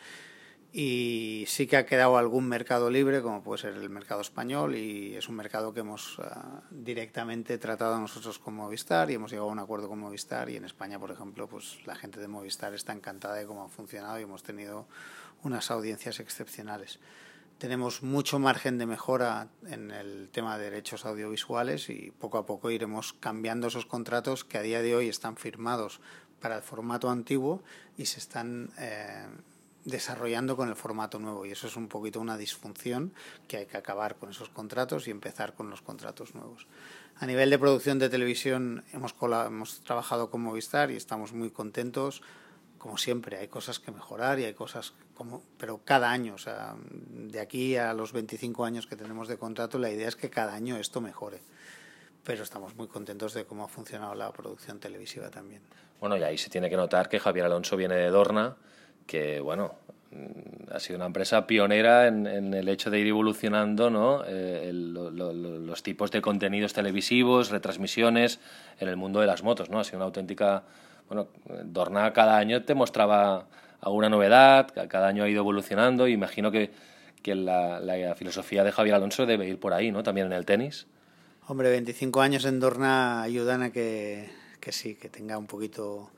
Y sí que ha quedado algún mercado libre, como puede ser el mercado español, y es un mercado que hemos ah, directamente tratado nosotros con Movistar y hemos llegado a un acuerdo con Movistar. Y en España, por ejemplo, pues la gente de Movistar está encantada de cómo ha funcionado y hemos tenido unas audiencias excepcionales. Tenemos mucho margen de mejora en el tema de derechos audiovisuales y poco a poco iremos cambiando esos contratos que a día de hoy están firmados para el formato antiguo y se están eh, desarrollando con el formato nuevo. Y eso es un poquito una disfunción que hay que acabar con esos contratos y empezar con los contratos nuevos. A nivel de producción de televisión hemos, hemos trabajado con Movistar y estamos muy contentos como siempre, hay cosas que mejorar y hay cosas como, pero cada año, o sea, de aquí a los 25 años que tenemos de contrato, la idea es que cada año esto mejore. Pero estamos muy contentos de cómo ha funcionado la producción televisiva también. Bueno, y ahí se tiene que notar que Javier Alonso viene de Dorna, que, bueno, mm, ha sido una empresa pionera en, el hecho de ir evolucionando ¿no? Eh, los tipos de contenidos televisivos, retransmisiones en el mundo de las motos. ¿no? Ha sido una auténtica bueno, Dorna cada año te mostraba alguna novedad, cada año ha ido evolucionando. Imagino que, que la, la, filosofía de Javier Alonso debe ir por ahí, ¿no? También en el tenis. Hombre, 25 años en Dorna ayudan a que, que sí, que tenga un poquito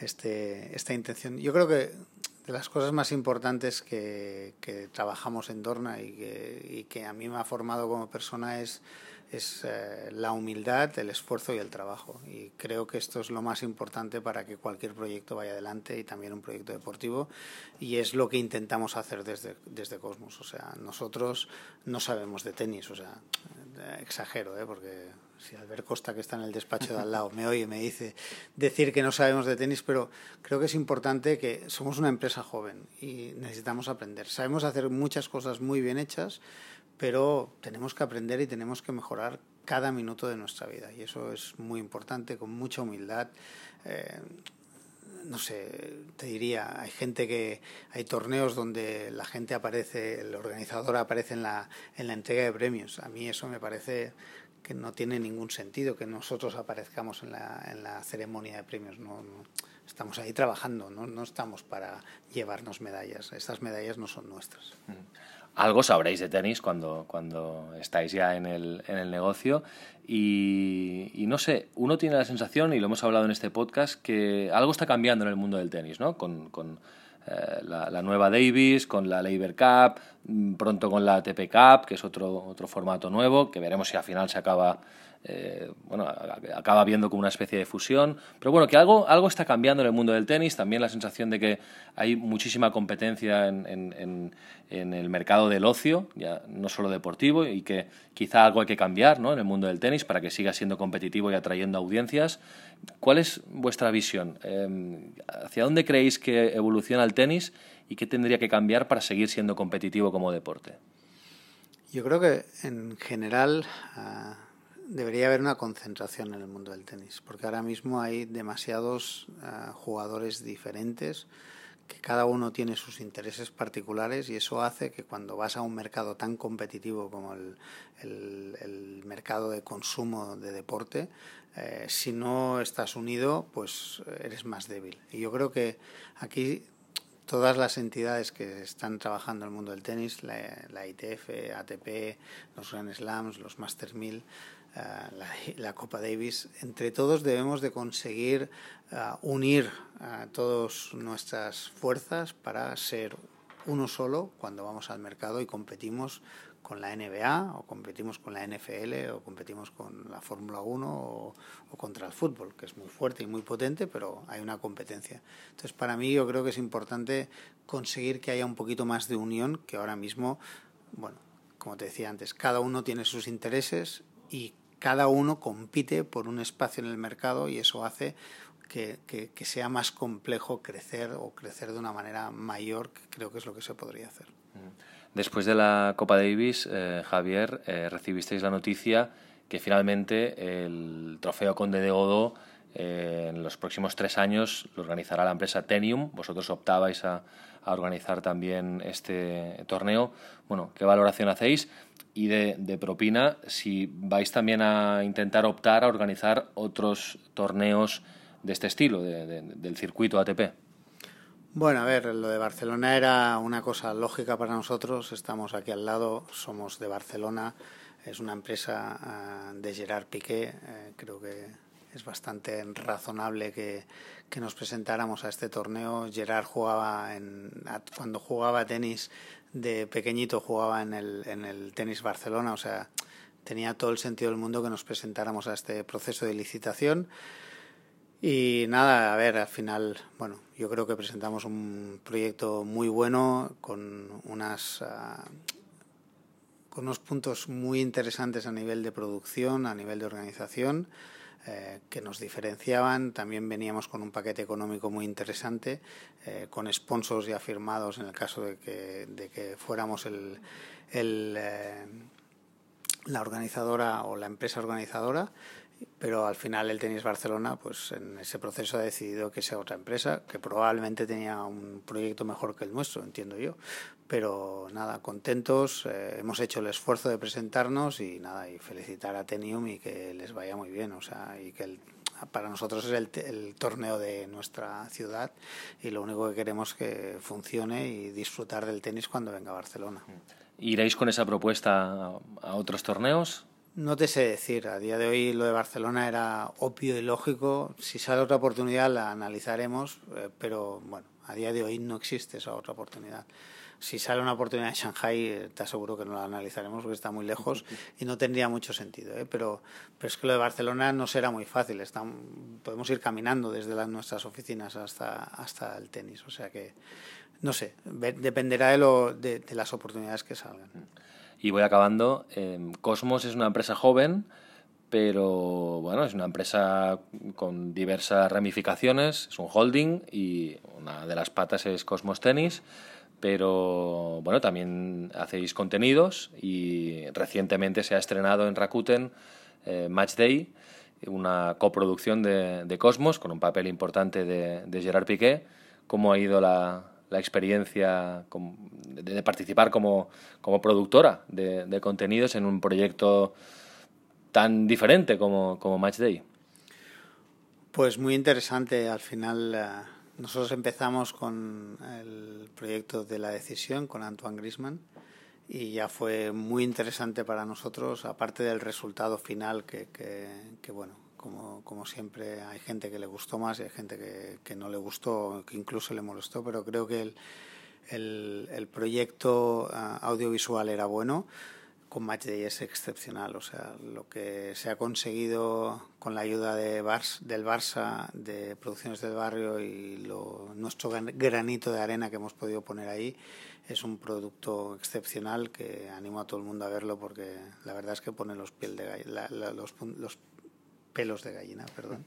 este, esta intención. Yo creo que de las cosas más importantes que, que trabajamos en Dorna y que, y que a mí me ha formado como persona es es eh, la humildad, el esfuerzo y el trabajo. Y creo que esto es lo más importante para que cualquier proyecto vaya adelante y también un proyecto deportivo. Y es lo que intentamos hacer desde, desde Cosmos. O sea, nosotros no sabemos de tenis, o sea, exagero, ¿eh? porque si Albert Costa, que está en el despacho de al lado, me oye, me dice decir que no sabemos de tenis, pero creo que es importante que somos una empresa joven y necesitamos aprender. Sabemos hacer muchas cosas muy bien hechas, pero tenemos que aprender y tenemos que mejorar cada minuto de nuestra vida. Y eso es muy importante, con mucha humildad. Eh, no sé, te diría, hay gente que, hay torneos donde la gente aparece, el organizador aparece en la, en la entrega de premios. A mí eso me parece que no tiene ningún sentido que nosotros aparezcamos en la, en la ceremonia de premios. No, estamos ahí trabajando, no, no estamos para llevarnos medallas. Estas medallas no son nuestras. Mm algo sabréis de tenis cuando, cuando estáis ya en el, en el negocio. Y, y, no sé, uno tiene la sensación, y lo hemos hablado en este podcast, que algo está cambiando en el mundo del tenis, ¿no? Con, con eh, la, nueva Davis, con la Labor Cup, mm, pronto con la ATP Cup, que es otro, otro formato nuevo, que veremos si al final se acaba eh, bueno, acaba viendo como una especie de fusión. Pero bueno, que algo, algo está cambiando en el mundo del tenis. También la sensación de que hay muchísima competencia en, en, en, el mercado del ocio, ya no solo deportivo, y que quizá algo hay que cambiar ¿no? en el mundo del tenis para que siga siendo competitivo y atrayendo audiencias. ¿Cuál es vuestra visión? Eh, ¿Hacia dónde creéis que evoluciona el tenis y qué tendría que cambiar para seguir siendo competitivo como deporte? Yo creo que en general. Uh debería haber una concentración en el mundo del tenis, porque ahora mismo hay demasiados uh, jugadores diferentes que cada uno tiene sus intereses particulares y eso hace que cuando vas a un mercado tan competitivo como el, el, mercado de consumo de deporte, eh, si no estás unido, pues eres más débil. Y yo creo que aquí todas las entidades que están trabajando en el mundo del tenis, la, la ITF, ATP, los Grand Slams, los Masters 1000, la, la, Copa Davis, entre todos debemos de conseguir uh, unir uh, todas nuestras fuerzas para ser uno solo cuando vamos al mercado y competimos con la NBA o competimos con la NFL o competimos con la Fórmula 1 o, o, contra el fútbol, que es muy fuerte y muy potente, pero hay una competencia. Entonces, para mí yo creo que es importante conseguir que haya un poquito más de unión que ahora mismo, bueno, como te decía antes, cada uno tiene sus intereses y cada uno compite por un espacio en el mercado y eso hace que, que, sea más complejo crecer o crecer de una manera mayor, que creo que es lo que se podría hacer. Después de la Copa Davis, eh, Javier, eh, recibisteis la noticia que finalmente el trofeo Conde de Godó eh, en los próximos tres años lo organizará la empresa Tenium. Vosotros optabais a, a organizar también este torneo. Bueno, ¿qué valoración hacéis? y de, propina si vais también a intentar optar a organizar otros torneos de este estilo, de, de, del circuito ATP. Bueno, a ver, lo de Barcelona era una cosa lógica para nosotros. Estamos aquí al lado, somos de Barcelona, es una empresa uh, de Gerard Piqué. Uh, creo que es bastante razonable que, que, nos presentáramos a este torneo. Gerard jugaba en, cuando jugaba tenis de pequeñito jugaba en el, en el tenis Barcelona, o sea, tenía todo el sentido del mundo que nos presentáramos a este proceso de licitación. Y nada, a ver, al final, bueno, yo creo que presentamos un proyecto muy bueno con unas uh, con unos puntos muy interesantes a nivel de producción, a nivel de organización eh, que nos diferenciaban. También veníamos con un paquete económico muy interesante, eh, con sponsors ya firmados en el caso de que, de que fuéramos el, el, eh, la organizadora o la empresa organizadora pero al final el Tenis Barcelona, pues en ese proceso ha decidido que sea otra empresa, que probablemente tenía un proyecto mejor que el nuestro, entiendo yo. Pero nada, contentos, eh, hemos hecho el esfuerzo de presentarnos y nada, y felicitar a Tenium y que les vaya muy bien, o sea, y que el, para nosotros es el, el torneo de nuestra ciudad y lo único que queremos que funcione y disfrutar del tenis cuando venga a Barcelona. ¿Iréis con esa propuesta a otros torneos? No te sé decir, a día de hoy lo de Barcelona era obvio y lógico. Si sale otra oportunidad la analizaremos, eh, pero bueno, a día de hoy no existe esa otra oportunidad. Si sale una oportunidad en Shanghai, eh, te aseguro que no la analizaremos porque está muy lejos y no tendría mucho sentido. ¿eh? Pero, pero es que lo de Barcelona no será muy fácil. Está, podemos ir caminando desde las, nuestras oficinas hasta, hasta el tenis. O sea que, no sé, dependerá de, lo, de, de las oportunidades que salgan. Y voy acabando. Eh, Cosmos es una empresa joven, pero bueno, es una empresa con diversas ramificaciones, es un holding y una de las patas es Cosmos Tennis, pero bueno, también hacéis contenidos y recientemente se ha estrenado en Rakuten eh, Match Day, una coproducción de, Cosmos con un papel importante de, Gerard Piqué. ¿Cómo ha ido la, experiencia de, participar como, como productora de contenidos en un proyecto tan diferente como, como Match Day? Pues muy interesante. Al final, eh, nosotros empezamos con el proyecto de la decisión con Antoine Grisman y ya fue muy interesante para nosotros, aparte del resultado final que, que, bueno, como, como, siempre hay gente que le gustó más y hay gente que, que no le gustó, que incluso le molestó, pero creo que el, el, el proyecto eh, audiovisual era bueno con Matchday es excepcional. O sea, lo que se ha conseguido con la ayuda de Bars, del Barça, de Producciones del Barrio y lo, nuestro granito de arena que hemos podido poner ahí es un producto excepcional que animo a todo el mundo a verlo porque la verdad es que pone los, piel de, los, los pelos de gallina. Perdón.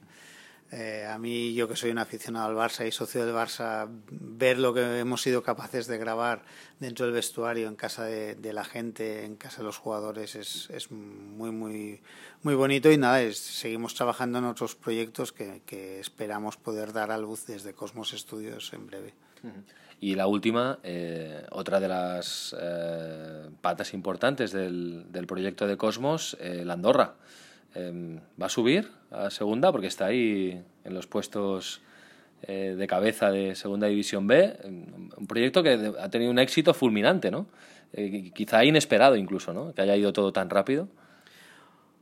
Eh, a mí, yo que soy un aficionado al Barça y socio del Barça, ver lo que hemos sido capaces de grabar dentro del vestuario, en casa de, la gente, en casa de los jugadores, es, es muy, muy, muy bonito. Y nada, seguimos trabajando en otros proyectos que, esperamos poder dar a luz desde Cosmos Studios en breve. Y la última, eh, otra de las eh, patas importantes del, del, proyecto de Cosmos, la Andorra. Em, va a subir a segunda porque está ahí en los puestos eh, de cabeza de segunda división B. Un proyecto que ha tenido un éxito fulminante, ¿no? Eh, quizá inesperado incluso, ¿no? Que haya ido todo tan rápido.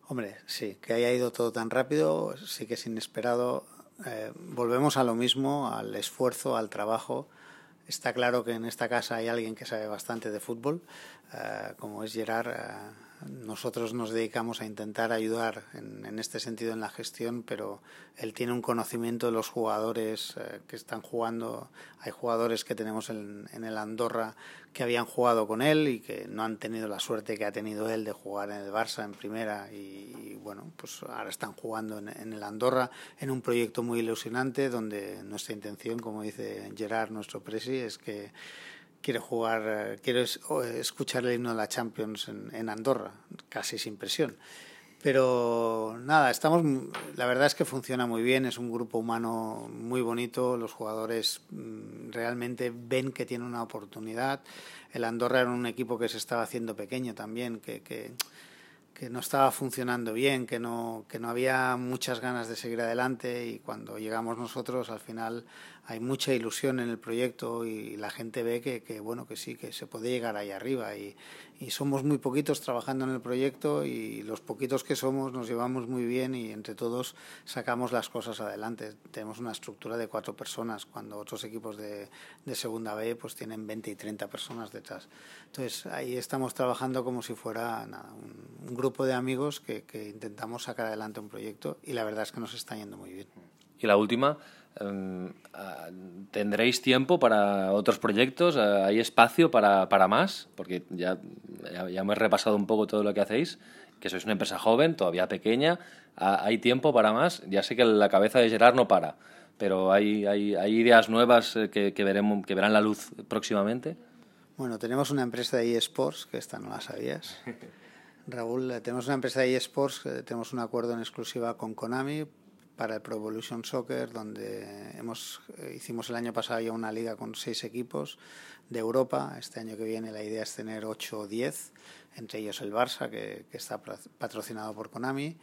Hombre, sí, que haya ido todo tan rápido, sí que es inesperado. Eh, volvemos a lo mismo, al esfuerzo, al trabajo. Está claro que en esta casa hay alguien que sabe bastante de fútbol, como es Gerard nosotros nos dedicamos a intentar ayudar en, este sentido en la gestión, pero él tiene un conocimiento de los jugadores eh, que están jugando. Hay jugadores que tenemos en, el Andorra que habían jugado con él y que no han tenido la suerte que ha tenido él de jugar en el Barça en primera y, bueno, pues ahora están jugando en, en, el Andorra en un proyecto muy ilusionante donde nuestra intención, como dice Gerard, nuestro presi, es que quiere jugar, eh, quiere escuchar el himno de la Champions en, Andorra, casi sin presión. Pero nada, estamos, la verdad es que funciona muy bien, es un grupo humano muy bonito, los jugadores mm, realmente ven que tiene una oportunidad. El Andorra era un equipo que se estaba haciendo pequeño también, que, que que no estaba funcionando bien, que no, que no había muchas ganas de seguir adelante y cuando llegamos nosotros al final hay mucha ilusión en el proyecto y la gente ve que, que bueno que sí, que se puede llegar ahí arriba y, y, somos muy poquitos trabajando en el proyecto y los poquitos que somos nos llevamos muy bien y entre todos sacamos las cosas adelante. Tenemos una estructura de cuatro personas cuando otros equipos de, de segunda B pues tienen 20 y 30 personas detrás. Entonces ahí estamos trabajando como si fuera nada, un, un grupo de amigos que, intentamos sacar adelante un proyecto y la verdad es que nos está yendo muy bien. Y la última, ¿tendréis tiempo para otros proyectos? Ah, ¿Hay espacio para, para más? Porque ya, ya, hemos repasado un poco todo lo que hacéis, que sois una empresa joven, todavía pequeña. Ah, ¿Hay tiempo para más? Ya sé que la cabeza de Gerard no para, pero ¿hay, hay, hay ideas nuevas eh, que, que, veremos, que verán la luz próximamente? Bueno, tenemos una empresa de eSports, que esta no la sabías. Raúl, eh, tenemos una empresa de eSports, eh, tenemos un acuerdo en exclusiva con Konami para el Pro Evolution Soccer, donde hemos, eh, hicimos el año pasado ya una liga con seis equipos de Europa. Este año que viene la idea es tener ocho o diez, entre ellos el Barça, que, que está patrocinado por Konami.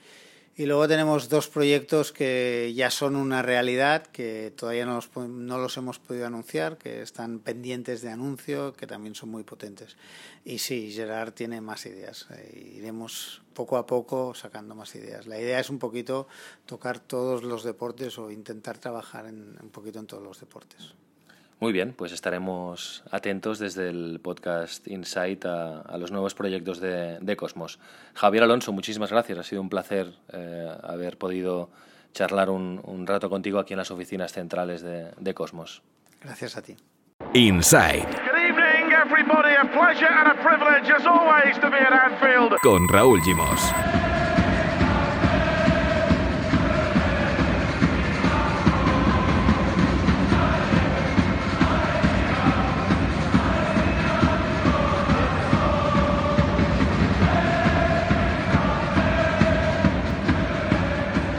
Y luego tenemos dos proyectos que ya son una realidad, que todavía no los, no los hemos podido anunciar, que están pendientes de anuncio, que también son muy potentes. Y sí, Gerard tiene más ideas. Eh, iremos poco a poco sacando más ideas. La idea es un poquito tocar todos los deportes o intentar trabajar en, un poquito en todos los deportes. Muy bien, pues estaremos atentos desde el podcast Insight a, los nuevos proyectos de, Cosmos. Javier Alonso, muchísimas gracias. Ha sido un placer eh, haber podido charlar un, rato contigo aquí en las oficinas centrales de, Cosmos. Gracias a ti. Inside. Con Raúl Gimos.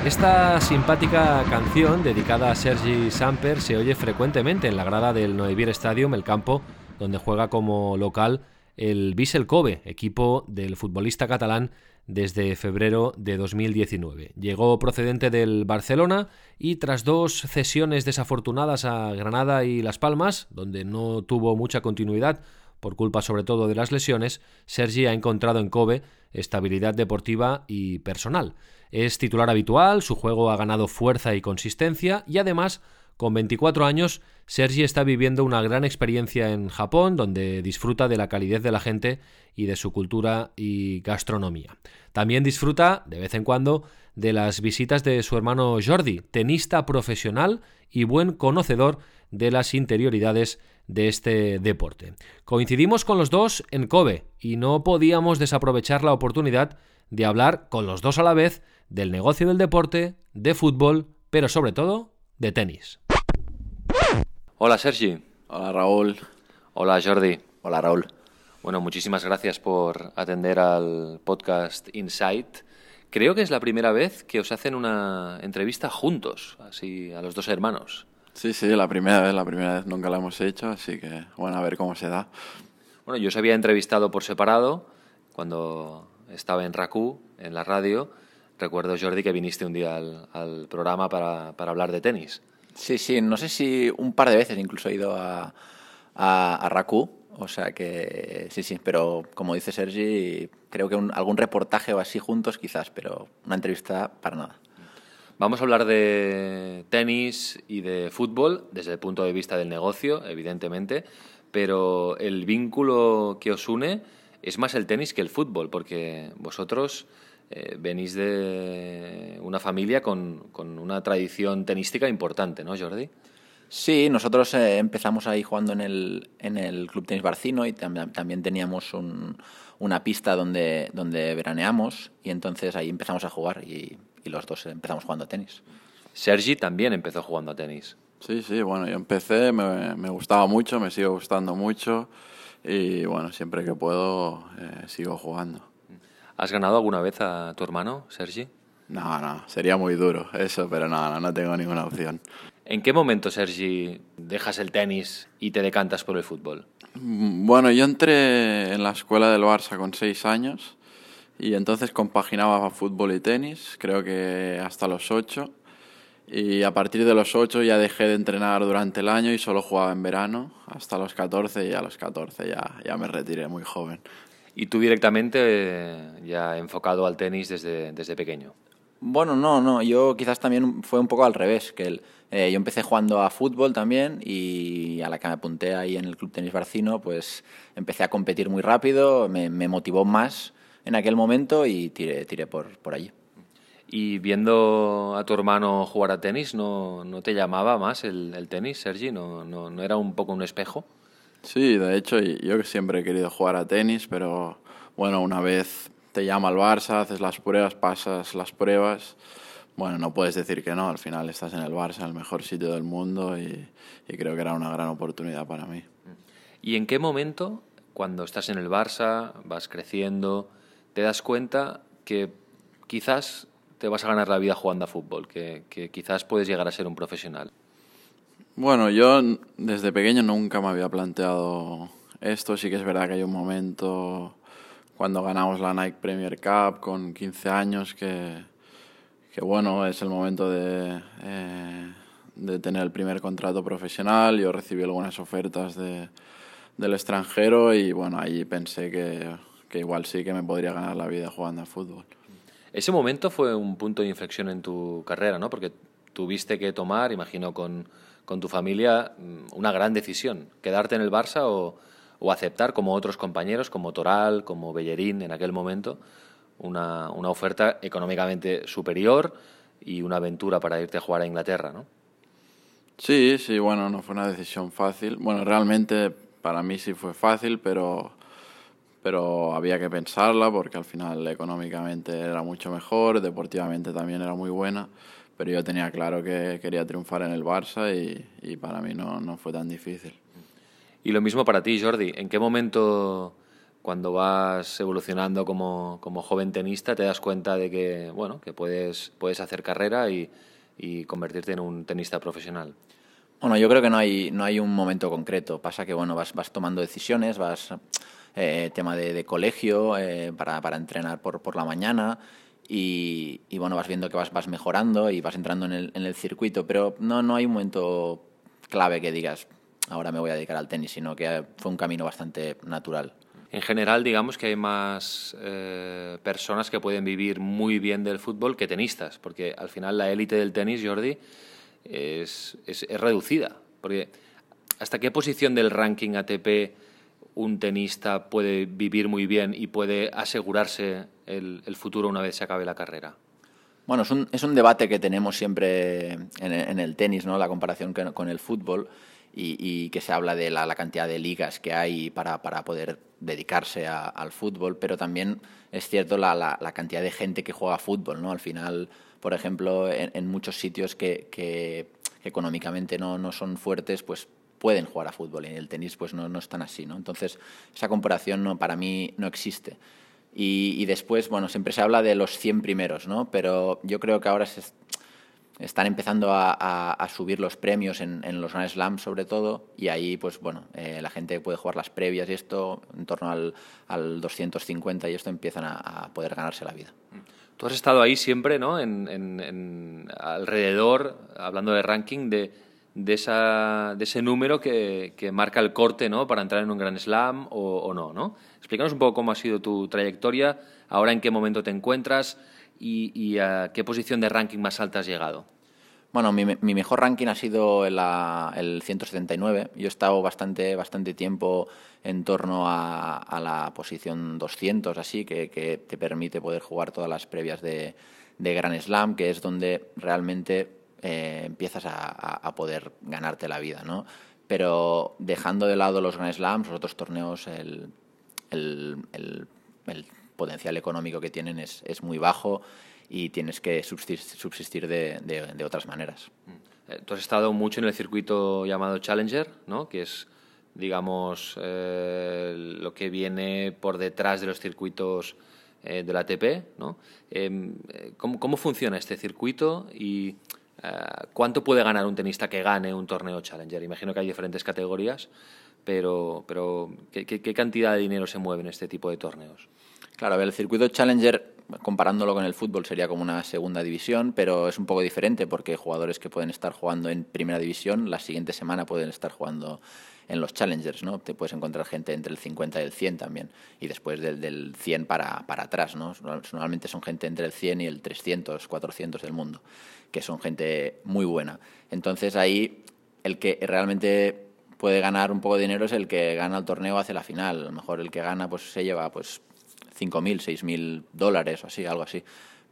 Esta simpática canción dedicada a Sergi Samper se oye frecuentemente en la grada del Noevier Stadium, el campo donde juega como local el Vissel Kobe, equipo del futbolista catalán desde febrero de 2019. Llegó procedente del Barcelona y tras dos cesiones desafortunadas a Granada y Las Palmas, donde no tuvo mucha continuidad por culpa sobre todo de las lesiones, Sergi ha encontrado en Kobe estabilidad deportiva y personal. Es titular habitual, su juego ha ganado fuerza y consistencia y además, con 24 años, Sergi está viviendo una gran experiencia en Japón, donde disfruta de la calidez de la gente y de su cultura y gastronomía. También disfruta, de vez en cuando, de las visitas de su hermano Jordi, tenista profesional y buen conocedor de las interioridades de este deporte. Coincidimos con los dos en Kobe y no podíamos desaprovechar la oportunidad de hablar con los dos a la vez del negocio del deporte, de fútbol, pero sobre todo de tenis. Hola Sergi. Hola Raúl. Hola Jordi. Hola Raúl. Bueno, muchísimas gracias por atender al podcast Insight. Creo que es la primera vez que os hacen una entrevista juntos, así a los dos hermanos. Sí, sí, la primera vez, la primera vez nunca la hemos hecho, así que bueno, a ver cómo se da. Bueno, yo os había entrevistado por separado cuando estaba en RACU, en la radio. Recuerdo, Jordi, que viniste un día al, programa para, hablar de tenis. Sí, sí, no sé si un par de veces incluso he ido a, a, RACU, o sea que sí, sí, pero como dice Sergi, creo que algún reportaje o así juntos quizás, pero una entrevista para nada. Vamos a hablar de tenis y de fútbol desde el punto de vista del negocio, evidentemente, pero el vínculo que os une es más el tenis que el fútbol, porque vosotros eh, venís de una familia con, una tradición tenística importante, ¿no, Jordi? Sí, nosotros eh, empezamos ahí jugando en el, en el Club Tenis Barcino y también teníamos una pista donde, donde veraneamos y entonces ahí empezamos a jugar y y los dos empezamos jugando a tenis. Sergi también empezó jugando a tenis. Sí, sí, bueno, yo empecé, me, gustaba mucho, me sigue gustando mucho y bueno, siempre que puedo eh, sigo jugando. ¿Has ganado alguna vez a tu hermano, Sergi? No, no, sería muy duro eso, pero no, no, no tengo ninguna opción. ¿En qué momento, Sergi, dejas el tenis y te decantas por el fútbol? Mm, bueno, yo entré en la escuela del Barça con seis años y entonces compaginaba fútbol y tenis, creo que hasta los ocho. Y a partir de los ocho ya dejé de entrenar durante el año y solo jugaba en verano, hasta los 14 y a los 14 ya, ya me retiré muy joven. ¿Y tú directamente eh, ya enfocado al tenis desde, desde pequeño? Bueno, no, no, yo quizás también fue un poco al revés, que eh, yo empecé jugando a fútbol también y a la que me apunté ahí en el Club Tenis Barcino, pues empecé a competir muy rápido, me, me motivó más en aquel momento y tiré, tiré por, por allí. Y viendo a tu hermano jugar a tenis, ¿no, no te llamaba más el, el tenis, Sergi? ¿No, ¿No, no, era un poco un espejo? Sí, de hecho, yo siempre he querido jugar a tenis, pero bueno, una vez te llama el Barça, haces las pruebas, pasas las pruebas, bueno, no puedes decir que no, al final estás en el Barça, el mejor sitio del mundo y, y creo que era una gran oportunidad para mí. ¿Y en qué momento, cuando estás en el Barça, vas creciendo, te das cuenta que quizás te vas a ganar la vida jugando a fútbol, que, quizás puedes llegar a ser un profesional? Bueno, yo desde pequeño nunca me había planteado esto. Sí que es verdad que hay un momento cuando ganamos la Nike Premier Cup con 15 años que, que bueno, es el momento de, eh, de tener el primer contrato profesional. Yo recibí algunas ofertas de, del extranjero y bueno, ahí pensé que que igual sí que me podría ganar la vida jugando a fútbol. Ese momento fue un punto de inflexión en tu carrera, ¿no? Porque tuviste que tomar, imagino, con, con tu familia mm, una gran decisión, quedarte en el Barça o, aceptar, como otros compañeros, como Toral, como Bellerín en aquel momento, una, una oferta económicamente superior y una aventura para irte a jugar a Inglaterra, ¿no? Sí, sí, bueno, no fue una decisión fácil. Bueno, realmente para mí sí fue fácil, pero pero había que pensarla porque al final económicamente era mucho mejor, deportivamente también era muy buena, pero yo tenía claro que quería triunfar en el Barça y, y para mí no, no, fue tan difícil. Y lo mismo para ti, Jordi, ¿en qué momento cuando vas evolucionando como, como, joven tenista te das cuenta de que, bueno, que puedes, puedes hacer carrera y, y convertirte en un tenista profesional. Bueno, yo creo que no hay, no hay un momento concreto. Pasa que bueno, vas, vas tomando decisiones, vas eh, tema de, de colegio eh, para, para, entrenar por, por la mañana y, bueno, vas viendo que vas, vas mejorando y vas entrando en el, en el circuito, pero no, no hay un momento clave que digas ahora me voy a dedicar al tenis, sino que fue un camino bastante natural. En general, digamos que hay más eh, personas que pueden vivir muy bien del fútbol que tenistas, porque al final la élite del tenis, Jordi, es, es, es, reducida. Porque ¿hasta qué posición del ranking ATP un tenista puede vivir muy bien y puede asegurarse el, futuro una vez se acabe la carrera? Bueno, es un, debate que tenemos siempre en, el tenis, ¿no? la comparación con, el fútbol, y, que se habla de la, cantidad de ligas que hay para, poder dedicarse al fútbol, pero también es cierto la, cantidad de gente que juega fútbol. ¿no? Al final, por ejemplo, en, muchos sitios que económicamente no, no, son fuertes, pues pueden jugar a fútbol y el tenis pues no, no están así. ¿no? Entonces, esa comparación no, para mí no existe. Y, después, bueno, siempre se habla de los 100 primeros, ¿no? pero yo creo que ahora se están empezando a, subir los premios en, los Grand Slams sobre todo y ahí pues bueno eh, la gente puede jugar las previas y esto en torno al, al 250 y esto empiezan a, poder ganarse la vida. Tú has estado ahí siempre, ¿no? En, en alrededor, hablando de ranking, de, de, esa, de ese número que, que, marca el corte, ¿no? Para entrar en un Grand Slam o, no, ¿no? Explícanos un poco cómo ha sido tu trayectoria, ahora en qué momento te encuentras y, y a qué posición de ranking más alta has llegado. Bueno, mi, mejor ranking ha sido la, el 179. Yo he estado bastante, bastante tiempo en torno a, a la posición 200, así, que, que, te permite poder jugar todas las previas de, de Grand Slam, que es donde realmente eh, empiezas a, a, poder ganarte la vida, ¿no? Pero dejando de lado los Grand Slams, los otros torneos, el, el, el, el potencial económico que tienen es, es muy bajo y tienes que subsistir, subsistir de, de, de, otras maneras. Eh, tú has estado mucho en el circuito llamado Challenger, ¿no? que es, digamos, eh, lo que viene por detrás de los circuitos eh, del ATP. ¿no? Eh, ¿cómo, ¿cómo, funciona este circuito y cuánto puede ganar un tenista que gane un torneo Challenger? Imagino que hay diferentes categorías, pero, pero ¿qué, cantidad de dinero se mueve en este tipo de torneos? Claro, el circuito Challenger, comparándolo con el fútbol, sería como una segunda división, pero es un poco diferente porque jugadores que pueden estar jugando en primera división, la siguiente semana pueden estar jugando en los Challengers, ¿no? Te puedes encontrar gente entre el 50 y el 100 también, y después del, del 100 para, para atrás, ¿no? Normalmente son gente entre el 100 y el 300, 400 del mundo, que son gente muy buena. Entonces ahí el que realmente puede ganar un poco de dinero es el que gana el torneo hacia la final. A lo mejor el que gana pues se lleva pues 5.000, 6.000 dólares o así, algo así.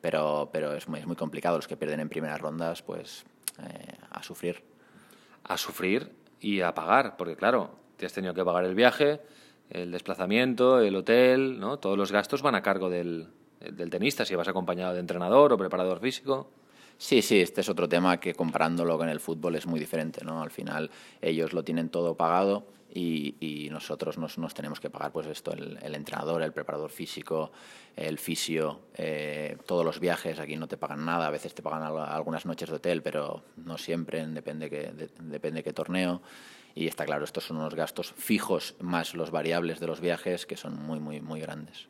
Pero, pero es, muy, es muy complicado. Los que pierden en primeras rondas, pues eh, a sufrir. A sufrir y a pagar, porque claro, te has tenido que pagar el viaje, el desplazamiento, el hotel, ¿no? Todos los gastos van a cargo del, del tenista, si vas acompañado de entrenador o preparador físico. Sí, sí, este es otro tema que comparándolo con el fútbol es muy diferente, ¿no? Al final ellos lo tienen todo pagado y, nosotros nos, tenemos que pagar pues esto, el, entrenador, el preparador físico, el fisio, eh, todos los viajes, aquí no te pagan nada, a veces te pagan algunas noches de hotel, pero no siempre, depende que, de, depende qué torneo. Y está claro, estos son unos gastos fijos más los variables de los viajes que son muy, muy, muy grandes.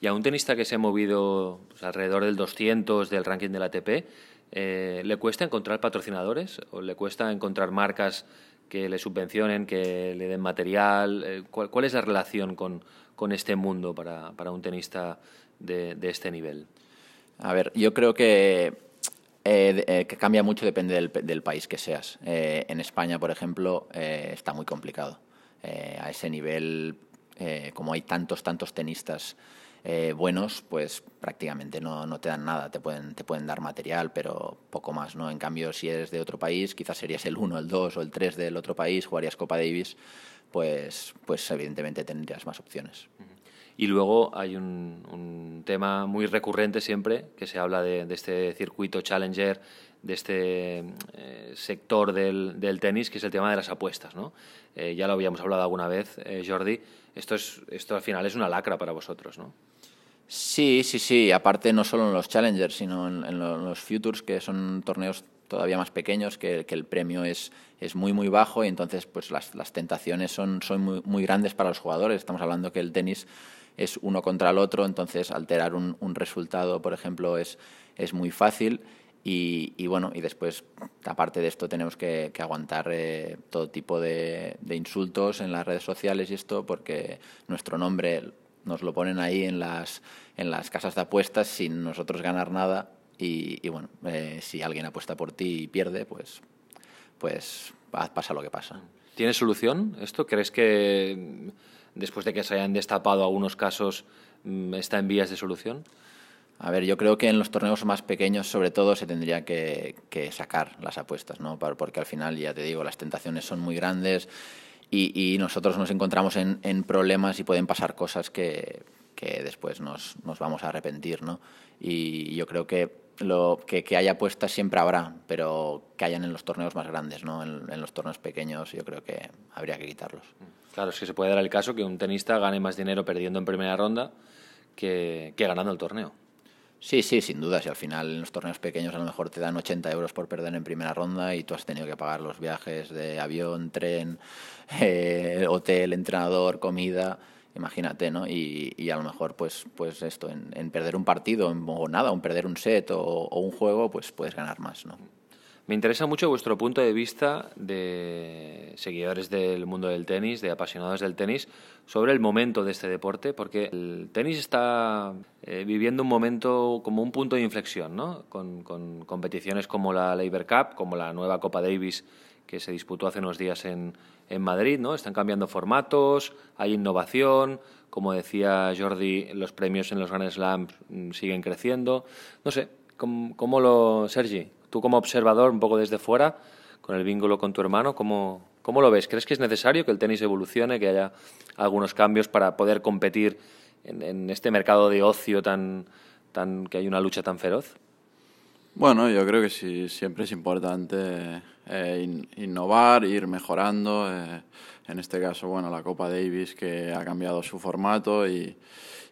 Y a un tenista que se ha movido pues, alrededor del 200 del ranking del ATP, eh, ¿le cuesta encontrar patrocinadores o le cuesta encontrar marcas que le subvencionen, que le den material? Eh, ¿cuál, ¿cuál, es la relación con, con este mundo para, para un tenista de, de, este nivel? A ver, yo creo que, eh, que cambia mucho, depende del, del país que seas. En España, por ejemplo, está muy complicado. A ese nivel, como hay tantos, tantos tenistas eh, buenos, pues prácticamente no, no, te dan nada, te pueden, te pueden dar material, pero poco más, ¿no? En cambio, si eres de otro país, quizás serías el 1, el 2 o el 3 del otro país, jugarías Copa Davis, pues, pues evidentemente tendrías más opciones. Y luego hay un, tema muy recurrente siempre, que se habla de, este circuito Challenger, de este eh, sector del, tenis, que es el tema de las apuestas. ¿no? Eh, ya lo habíamos hablado alguna vez, Jordi. Esto, es, esto al final es una lacra para vosotros, ¿no? Sí, sí, sí. Aparte, no solo en los Challengers, sino en, los Futures, que son torneos todavía más pequeños, que, el premio es, es muy, muy bajo y entonces pues las, las tentaciones son, son muy, muy grandes para los jugadores. Estamos hablando que el tenis es uno contra el otro, entonces alterar un, un resultado, por ejemplo, es, es muy fácil. Y, bueno, y después, aparte de esto, tenemos que, aguantar eh, todo tipo de, insultos en las redes sociales y esto, porque nuestro nombre nos lo ponen ahí en las, en las casas de apuestas sin nosotros ganar nada. Y, bueno, eh, si alguien apuesta por ti y pierde, pues, pues pasa lo que pasa. ¿Tiene solución esto? ¿Crees que después de que se hayan destapado algunos casos mm, está en vías de solución? A ver, yo creo que en los torneos más pequeños, sobre todo, se tendría que, sacar las apuestas, ¿no? Porque al final, ya te digo, las tentaciones son muy grandes y, nosotros nos encontramos en, problemas y pueden pasar cosas que, después nos, vamos a arrepentir, ¿no? Y yo creo que lo que, haya apuestas siempre habrá, pero que hayan en los torneos más grandes, ¿no? En, los torneos pequeños yo creo que habría que quitarlos. Claro, es que se puede dar el caso que un tenista gane más dinero perdiendo en primera ronda que ganando el torneo. Sí, sí, sin duda. Si al final en los torneos pequeños a lo mejor te dan 80 euros por perder en primera ronda y tú has tenido que pagar los viajes de avión, tren, eh, hotel, entrenador, comida, imagínate, ¿no? Y, a lo mejor, pues, pues esto, en, perder un partido o nada, en perder un set o, o un juego, pues puedes ganar más, ¿no? Me interesa mucho vuestro punto de vista de seguidores del mundo del tenis, de apasionados del tenis, sobre el momento de este deporte, porque el tenis está eh, viviendo un momento como un punto de inflexión, ¿no? Con, competiciones como la Labor Cup, como la nueva Copa Davis que se disputó hace unos días en, Madrid, ¿no? Están cambiando formatos, hay innovación, como decía Jordi, los premios en los Grand Slams mm, siguen creciendo. No sé, ¿cómo, cómo lo, Sergi, Tú como observador, un poco desde fuera, con el vínculo con tu hermano, ¿cómo, ¿cómo lo ves? ¿Crees que es necesario que el tenis evolucione, que haya algunos cambios para poder competir en, este mercado de ocio tan, tan que hay una lucha tan feroz? Bueno, yo creo que sí, siempre es importante eh, innovar, ir mejorando. Eh, en este caso, bueno, la Copa Davis que ha cambiado su formato y,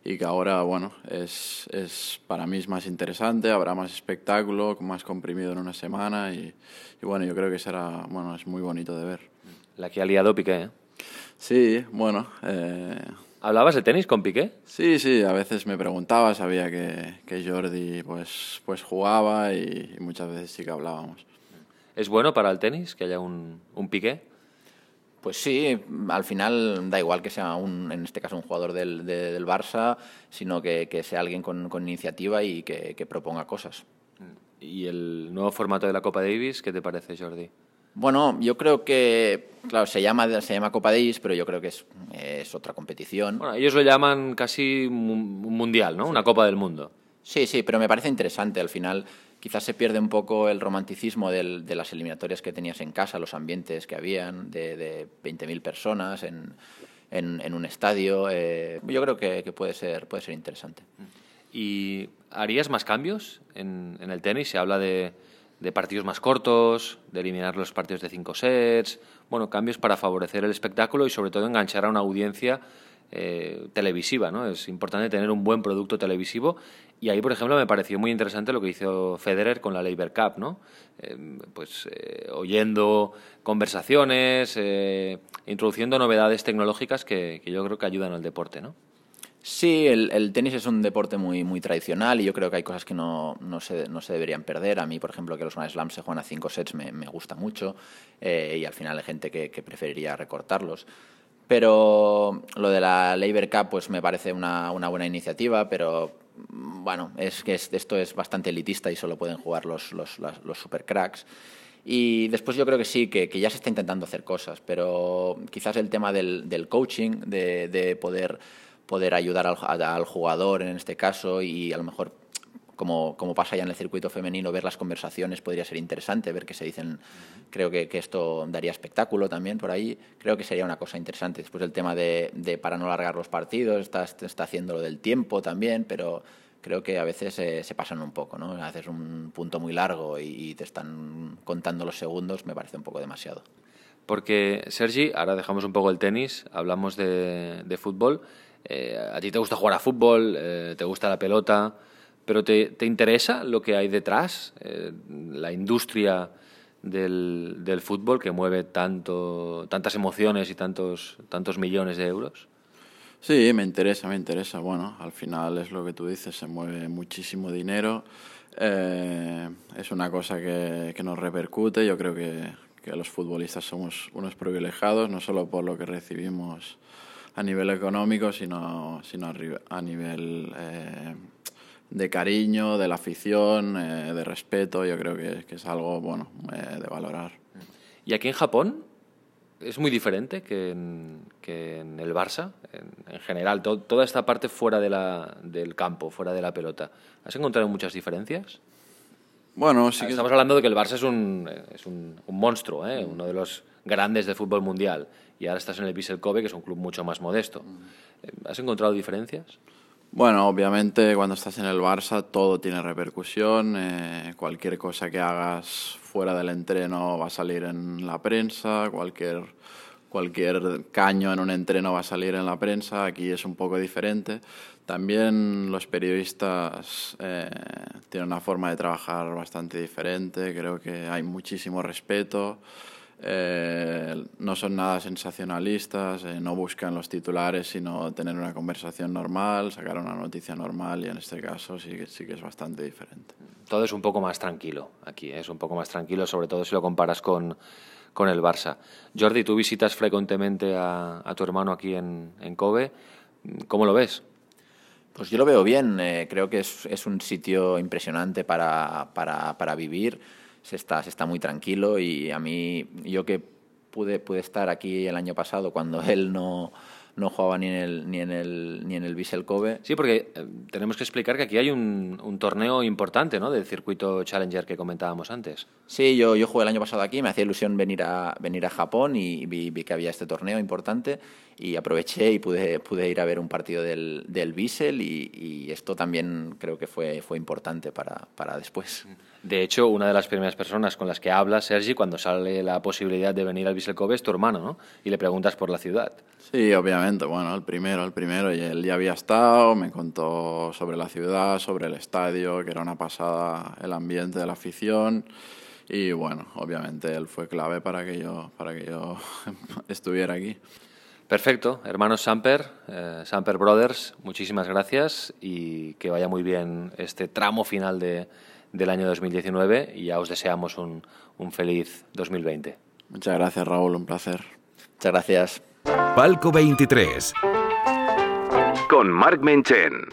y que ahora, bueno, es, es, para mí es más interesante, habrá más espectáculo, más comprimido en una semana y, bueno, yo creo que será, bueno, es muy bonito de ver. La que ha liado Piqué, ¿eh? Sí, bueno. Eh... ¿Hablabas de tenis con Piqué? Sí, sí, a veces me preguntaba, sabía que, que Jordi pues, pues jugaba y, muchas veces sí que hablábamos. ¿Es bueno para el tenis que haya un, un Piqué? Pues sí, al final da igual que sea un, en este caso un jugador del, del Barça, sino que, que, sea alguien con, con iniciativa y que, que, proponga cosas. ¿Y el nuevo formato de la Copa Davis, qué te parece, Jordi? Bueno, yo creo que, claro, se llama, se llama Copa Davis, pero yo creo que es, es otra competición. Bueno, ellos lo llaman casi un mundial, ¿no? Una Copa del Mundo. Sí, sí, pero me parece interesante. Al final quizás se pierde un poco el romanticismo de las eliminatorias que tenías en casa, los ambientes que habían de, de 20.000 personas en, un estadio. Eh, yo creo que, puede, ser, puede ser interesante. ¿Y harías más cambios en, en el tenis? Se habla de, de, partidos más cortos, de eliminar los partidos de cinco sets, bueno, cambios para favorecer el espectáculo y sobre todo enganchar a una audiencia eh, televisiva, ¿no? Es importante tener un buen producto televisivo y ahí, por ejemplo, me pareció muy interesante lo que hizo Federer con la Labor Cup, ¿no? Eh, pues eh, oyendo conversaciones, introduciendo novedades tecnológicas que, yo creo que ayudan al deporte, ¿no? Sí, el, tenis es un deporte muy, muy tradicional y yo creo que hay cosas que no, no, se, no se deberían perder. A mí, por ejemplo, que los Grand Slams se juegan a cinco sets me, gusta mucho y al final hay gente que, que preferiría recortarlos. Pero lo de la Labor Cup pues me parece una, una buena iniciativa, pero bueno, es que esto es bastante elitista y solo pueden jugar los, los, los super cracks. Y después yo creo que sí, que, ya se está intentando hacer cosas, pero quizás el tema del, coaching, de, de, poder, poder ayudar al, al, jugador en este caso y a lo mejor como, como, pasa ya en el circuito femenino, ver las conversaciones podría ser interesante, ver qué se dicen. Creo que, que, esto daría espectáculo también por ahí. Creo que sería una cosa interesante. Después el tema de, de para no largar los partidos, está, está haciendo lo del tiempo también, pero creo que a veces se pasan un poco, ¿no? Haces un punto muy largo y, te están contando los segundos, me parece un poco demasiado. Porque, Sergi, ahora dejamos un poco el tenis, hablamos de, fútbol. Eh, a ti te gusta jugar a fútbol, eh, te gusta la pelota, pero ¿te, te interesa lo que hay detrás? Eh, la industria del, del, fútbol que mueve tanto, tantas emociones y tantos, tantos millones de euros. Sí, me interesa, me interesa. Bueno, al final es lo que tú dices, se mueve muchísimo dinero. Eh, es una cosa que, que, nos repercute. Yo creo que, que, los futbolistas somos unos privilegiados, no solo por lo que recibimos a nivel económico, sino, sino a nivel eh, de cariño, de la afición, eh, de respeto. Yo creo que, que es algo bueno de valorar. ¿Y aquí en Japón? es muy diferente que en, que en el Barça, en, general, toda esta parte fuera de la, del campo, fuera de la pelota. ¿Has encontrado muchas diferencias? Bueno, sí Estamos hablando de que el Barça es un, es un, monstruo, ¿eh? uno de los grandes del fútbol mundial, y ahora estás en el Vissel Kobe, que es un club mucho más modesto. ¿Has encontrado diferencias? Bueno, obviamente cuando estás en el Barça todo tiene repercusión, eh, cualquier cosa que hagas fuera del entreno va a salir en la prensa, cualquier, cualquier caño en un entreno va a salir en la prensa, aquí es un poco diferente. También los periodistas eh, tienen una forma de trabajar bastante diferente, creo que hay muchísimo respeto. Eh, no son nada sensacionalistas, eh, no buscan los titulares, sino tener una conversación normal, sacar una noticia normal y en este caso sí, sí que es bastante diferente todo es un poco más tranquilo aquí, ¿eh? es un poco más tranquilo, sobre todo si lo comparas con, con el Barça. Jordi, tú visitas frecuentemente a, tu hermano aquí en, en, Kobe, ¿cómo lo ves? Pues yo lo veo bien, eh, creo que es, es, un sitio impresionante para, para, para, vivir, se está, se está muy tranquilo y a mí, yo que pude, pude estar aquí el año pasado cuando él no no jugaba ni en el, ni en el, ni en el Kobe. Sí, porque eh, tenemos que explicar que aquí hay un, un, torneo importante ¿no? del circuito Challenger que comentábamos antes. Sí, yo, yo jugué el año pasado aquí, me hacía ilusión venir a, venir a Japón y vi, vi que había este torneo importante y aproveché y pude, pude ir a ver un partido del, del Bissell y, y, esto también creo que fue, fue importante para, para después. De hecho, una de las primeras personas con las que habla Sergi cuando sale la posibilidad de venir al Bissell Kobe es tu hermano, ¿no? Y le preguntas por la ciudad. Sí, obviamente. Bueno, el primero, el primero. Y él ya había estado, me contó sobre la ciudad, sobre el estadio, que era una pasada el ambiente de la afición. Y bueno, obviamente él fue clave para que yo, para que yo estuviera aquí. Perfecto, hermanos Samper, eh, Samper Brothers, muchísimas gracias y que vaya muy bien este tramo final de, del año 2019 y ya os deseamos un, un feliz 2020. Muchas gracias Raúl, un placer. Muchas gracias. Palco 23 con Marc Menchen.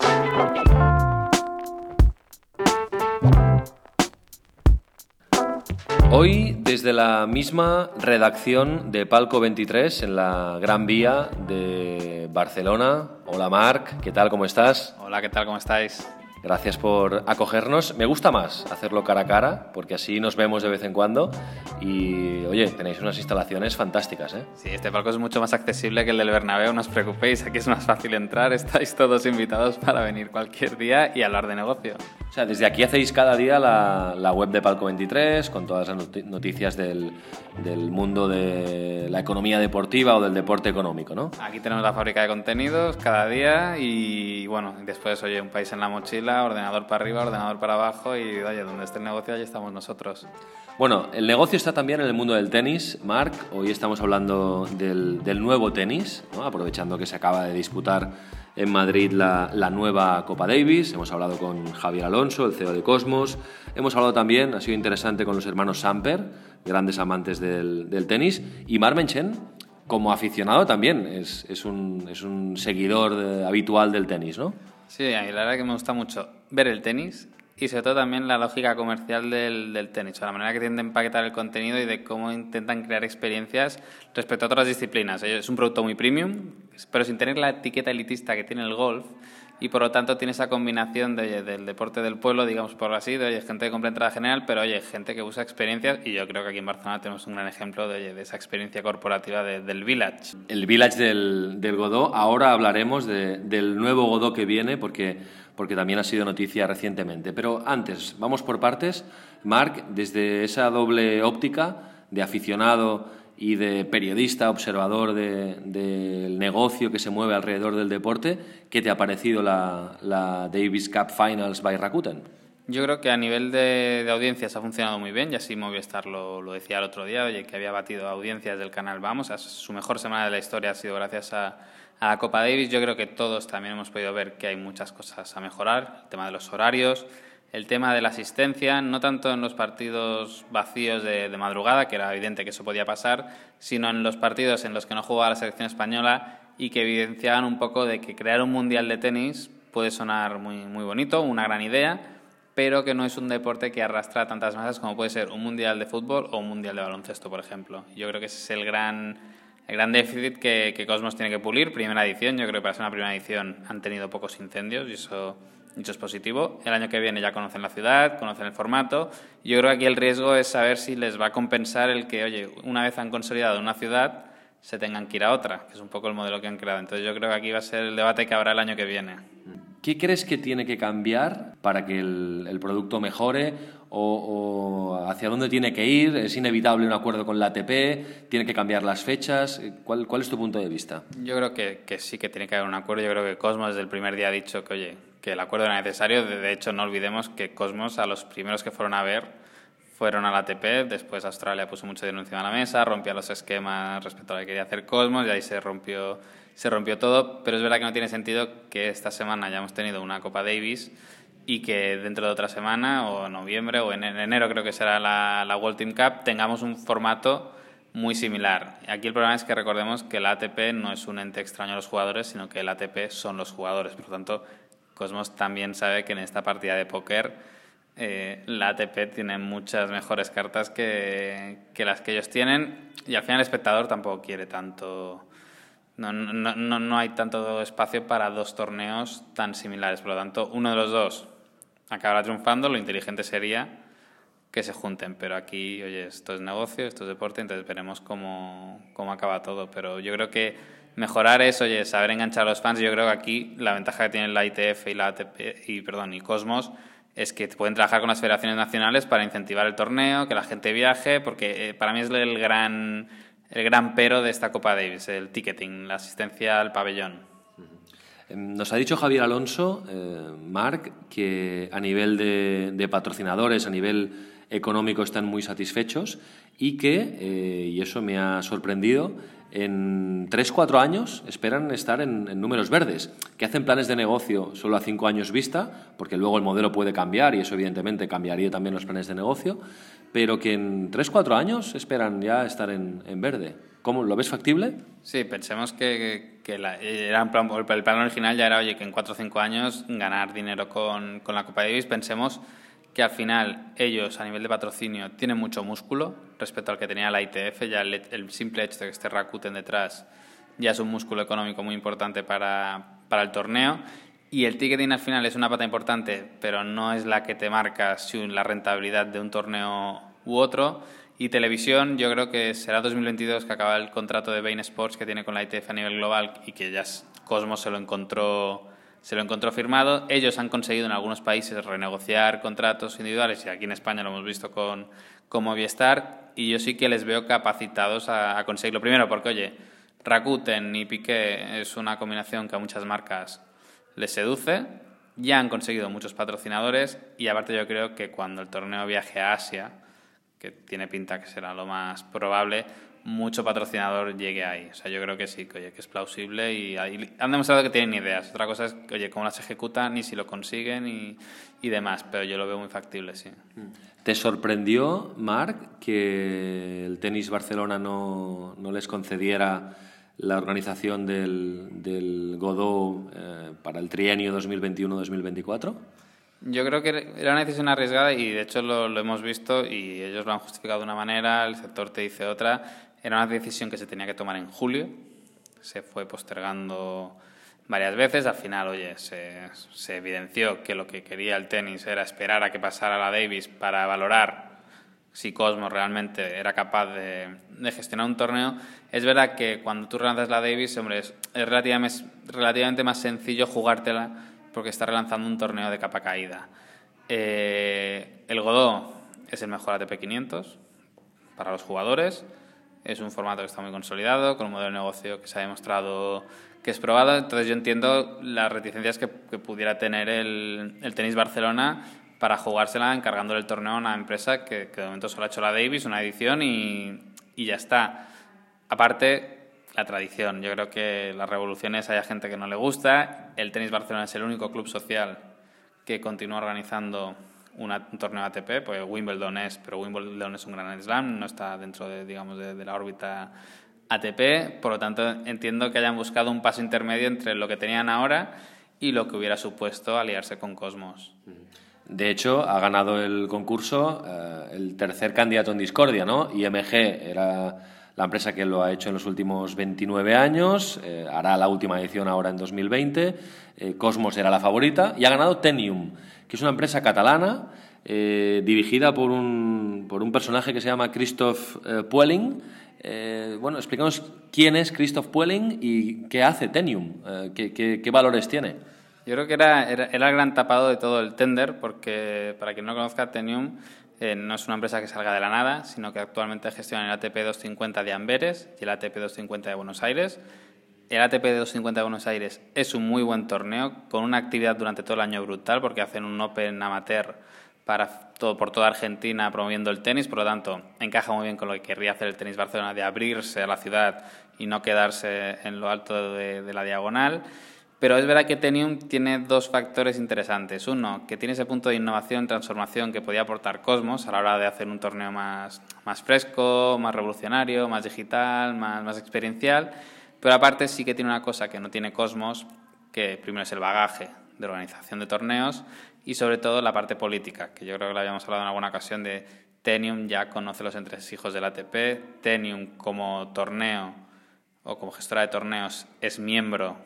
Hoy, desde la misma redacción de Palco 23 en la Gran Vía de Barcelona. Hola Marc, ¿qué tal? ¿Cómo estás? Hola, ¿qué tal? ¿Cómo estáis? Gracias por acogernos. Me gusta más hacerlo cara a cara, porque así nos vemos de vez en cuando. Y oye, tenéis unas instalaciones fantásticas, ¿eh? Sí, este palco es mucho más accesible que el del Bernabéu, no os preocupéis, aquí es más fácil entrar, estáis todos invitados para venir cualquier día y hablar de negocio. O sea, desde aquí hacéis cada día la, la web de Palco 23 con todas las noticias del, del, mundo de la economía deportiva o del deporte económico, ¿no? Aquí tenemos la fábrica de contenidos cada día y bueno, después, oye, un país en la mochila ordenador para arriba, ordenador para abajo y oye, donde esté el negocio, allí estamos nosotros. Bueno, el negocio está también en el mundo del tenis, Marc. Hoy estamos hablando del, nuevo tenis, aprovechando que se acaba de disputar en Madrid la, nueva Copa Davis. Hemos hablado con Javier Alonso, el CEO de Cosmos. Hemos hablado también, ha sido interesante, con los hermanos Samper, grandes amantes del, tenis. Y Mar Menchen, como aficionado también, es, un, es un seguidor habitual del tenis, ¿no? Sí, la verdad que me gusta mucho ver el tenis y sobre todo también la lógica comercial del, del tenis, o la manera que tienden a empaquetar el contenido y de cómo intentan crear experiencias respecto a otras disciplinas. Es un producto muy premium, pero sin tener la etiqueta elitista que tiene el golf, y por lo tanto tiene esa combinación de, del deporte del pueblo, digamos por así, de oye, gente que compra entrada general, pero oye, gente que busca experiencias y yo creo que aquí en Barcelona tenemos un gran ejemplo de, de esa experiencia corporativa del Village. El Village del, del Godó, ahora hablaremos del nuevo Godó que viene porque, porque también ha sido noticia recientemente, pero antes, vamos por partes. Marc, desde esa doble óptica de aficionado y de periodista, observador del negocio que se mueve alrededor del deporte, ¿qué te ha parecido la, Davis Cup Finals by Rakuten? Yo creo que a nivel de, audiencias ha funcionado muy bien, y así Movistar lo, lo decía el otro día, oye, que había batido audiencias del canal Vamos, su mejor semana de la historia ha sido gracias a, a la Copa Davis. Yo creo que todos también hemos podido ver que hay muchas cosas a mejorar, el tema de los horarios, el tema de la asistencia, no tanto en los partidos vacíos de, madrugada, que era evidente que eso podía pasar, sino en los partidos en los que no jugaba la selección española y que evidenciaban un poco de que crear un mundial de tenis puede sonar muy, muy bonito, una gran idea, pero que no es un deporte que arrastra tantas masas como puede ser un mundial de fútbol o un mundial de baloncesto, por ejemplo. Yo creo que ese es el gran, el gran déficit que, que Cosmos tiene que pulir. Primera edición, yo creo que para ser una primera edición han tenido pocos incendios y eso Dicho es positivo. El año que viene ya conocen la ciudad, conocen el formato. Yo creo que aquí el riesgo es saber si les va a compensar el que, oye, una vez han consolidado una ciudad, se tengan que ir a otra, que es un poco el modelo que han creado. Entonces yo creo que aquí va a ser el debate que habrá el año que viene. ¿Qué crees que tiene que cambiar para que el, producto mejore o, hacia dónde tiene que ir? ¿Es inevitable un acuerdo con la ATP? ¿Tiene que cambiar las fechas? ¿Cuál, cuál es tu punto de vista? Yo creo que, que, sí que tiene que haber un acuerdo. Yo creo que Cosmos desde el primer día ha dicho que, oye, que el acuerdo era necesario. De hecho, no olvidemos que Cosmos, a los primeros que fueron a ver, fueron a la ATP, después Australia puso mucha denuncia en la mesa, rompía los esquemas respecto a lo que quería hacer Cosmos y ahí se rompió, se rompió todo. Pero es verdad que no tiene sentido que esta semana ya hemos tenido una Copa Davis y que dentro de otra semana, o noviembre, o en enero creo que será la, la World Team Cup, tengamos un formato muy similar. Aquí el problema es que recordemos que la ATP no es un ente extraño a los jugadores, sino que el ATP son los jugadores. Por lo tanto, Cosmos también sabe que en esta partida de póker eh, la ATP tiene muchas mejores cartas que, que, las que ellos tienen y al final el espectador tampoco quiere tanto... No, no, no, no, hay tanto espacio para dos torneos tan similares. Por lo tanto, uno de los dos acabará triunfando. Lo inteligente sería que se junten. Pero aquí, oye, esto es negocio, esto es deporte, entonces veremos cómo, cómo acaba todo. Pero yo creo que mejorar es, oye, saber enganchar a los fans. Yo creo que aquí la ventaja que tienen la ITF y la ATP, y perdón, y Cosmos es que pueden trabajar con las federaciones nacionales para incentivar el torneo, que la gente viaje, porque eh, para mí es el gran el gran pero de esta Copa Davis, el ticketing, la asistencia al pabellón. Em, nos ha dicho Javier Alonso, eh, Marc, que a nivel de, patrocinadores, a nivel económico están muy satisfechos y que, eh, y eso me ha sorprendido, en 3-4 años esperan estar en, números verdes, que hacen planes de negocio solo a 5 años vista, porque luego el modelo puede cambiar y eso evidentemente cambiaría también los planes de negocio, pero que en 3-4 años esperan ya estar en, verde. ¿Cómo, ¿Lo ves factible? Sí, pensemos que, que la, era el plan original ya era, oye, que en 4 o 5 años ganar dinero con, con la Copa Davis, pensemos que al final ellos a nivel de patrocinio tienen mucho músculo respecto al que tenía la ITF, ya el, simple hecho de que esté Rakuten detrás ya es un músculo económico muy importante para, para el torneo y el ticketing al final es una pata importante, pero no es la que te marca si la rentabilidad de un torneo u otro. Y televisión, yo creo que será 2022 que acaba el contrato de Bain Sports que tiene con la ITF a nivel global y que ya Cosmos se lo encontró se lo encontró firmado. Ellos han conseguido en algunos países renegociar contratos individuales y aquí en España lo hemos visto con, con Movistar y yo sí que les veo capacitados a, conseguirlo. Primero porque, oye, Rakuten y Piqué es una combinación que a muchas marcas les seduce. Ya han conseguido muchos patrocinadores y aparte yo creo que cuando el torneo viaje a Asia, que tiene pinta que será lo más probable, mucho patrocinador llegue ahí. O sea, yo creo que sí, que, oye, que es plausible y han demostrado que tienen ideas. Otra cosa es, oye, cómo las ejecutan y si lo consiguen y, y demás, pero yo lo veo muy factible, sí. ¿Te sorprendió, Marc, que el Tenis Barcelona no, no les concediera la organización del, del Godó eh, para el trienio 2021-2024? Yo creo que era una decisión arriesgada y de hecho lo, lo, hemos visto y ellos lo han justificado de una manera, el sector te dice otra. Era una decisión que se tenía que tomar en julio, se fue postergando varias veces. Al final, oye, se, evidenció que lo que quería el tenis era esperar a que pasara la Davis para valorar si Cosmos realmente era capaz de, gestionar un torneo. Es verdad que cuando tú relanzas la Davis, hombre, es, relativamente, más sencillo jugártela porque está relanzando un torneo de capa caída. Eh, el Godó es el mejor ATP 500 para los jugadores. Es un formato que está muy consolidado, con un modelo de negocio que se ha demostrado que es probado. Entonces yo entiendo las reticencias que, pudiera tener el, Tenis Barcelona para jugársela encargándole el torneo a una empresa que, que de momento solo ha hecho la Davis, una edición y, y, ya está. Aparte, la tradición. Yo creo que las revoluciones hay gente que no le gusta. El Tenis Barcelona es el único club social que continúa organizando un torneo ATP, pues Wimbledon es, pero Wimbledon es un gran slam, no está dentro de, digamos, de, la órbita ATP, por lo tanto entiendo que hayan buscado un paso intermedio entre lo que tenían ahora y lo que hubiera supuesto aliarse con Cosmos. De hecho, ha ganado el concurso eh, el tercer candidato en discordia, ¿no? IMG era la empresa que lo ha hecho en los últimos 29 años, eh, hará la última edición ahora en 2020, eh, Cosmos era la favorita, y ha ganado Tenium, que es una empresa catalana eh, dirigida por un, por un personaje que se llama Christoph Puelling. bueno, explicamos quién es Christoph Puelling y qué hace Tenium, qué, qué, qué valores tiene. Yo creo que era, era, el gran tapado de todo el tender, porque para quien no conozca, Tenium eh, no es una empresa que salga de la nada, sino que actualmente gestiona el ATP 250 de Amberes y el ATP 250 de Buenos Aires. El ATP 250 de Buenos Aires es un muy buen torneo, con una actividad durante todo el año brutal, porque hacen un Open amateur para todo, por toda Argentina promoviendo el tenis, por lo tanto, encaja muy bien con lo que querría hacer el Tenis Barcelona, de abrirse a la ciudad y no quedarse en lo alto de, de la diagonal. Pero es verdad que Tenium tiene dos factores interesantes. Uno, que tiene ese punto de innovación, transformación que podía aportar Cosmos a la hora de hacer un torneo más, más fresco, más revolucionario, más digital, más, más experiencial. Pero aparte sí que tiene una cosa que no tiene Cosmos, que primero es el bagaje de organización de torneos y sobre todo la parte política, que yo creo que lo habíamos hablado en alguna ocasión de Tenium ya conoce los entresijos del ATP, Tenium como torneo o como gestora de torneos es miembro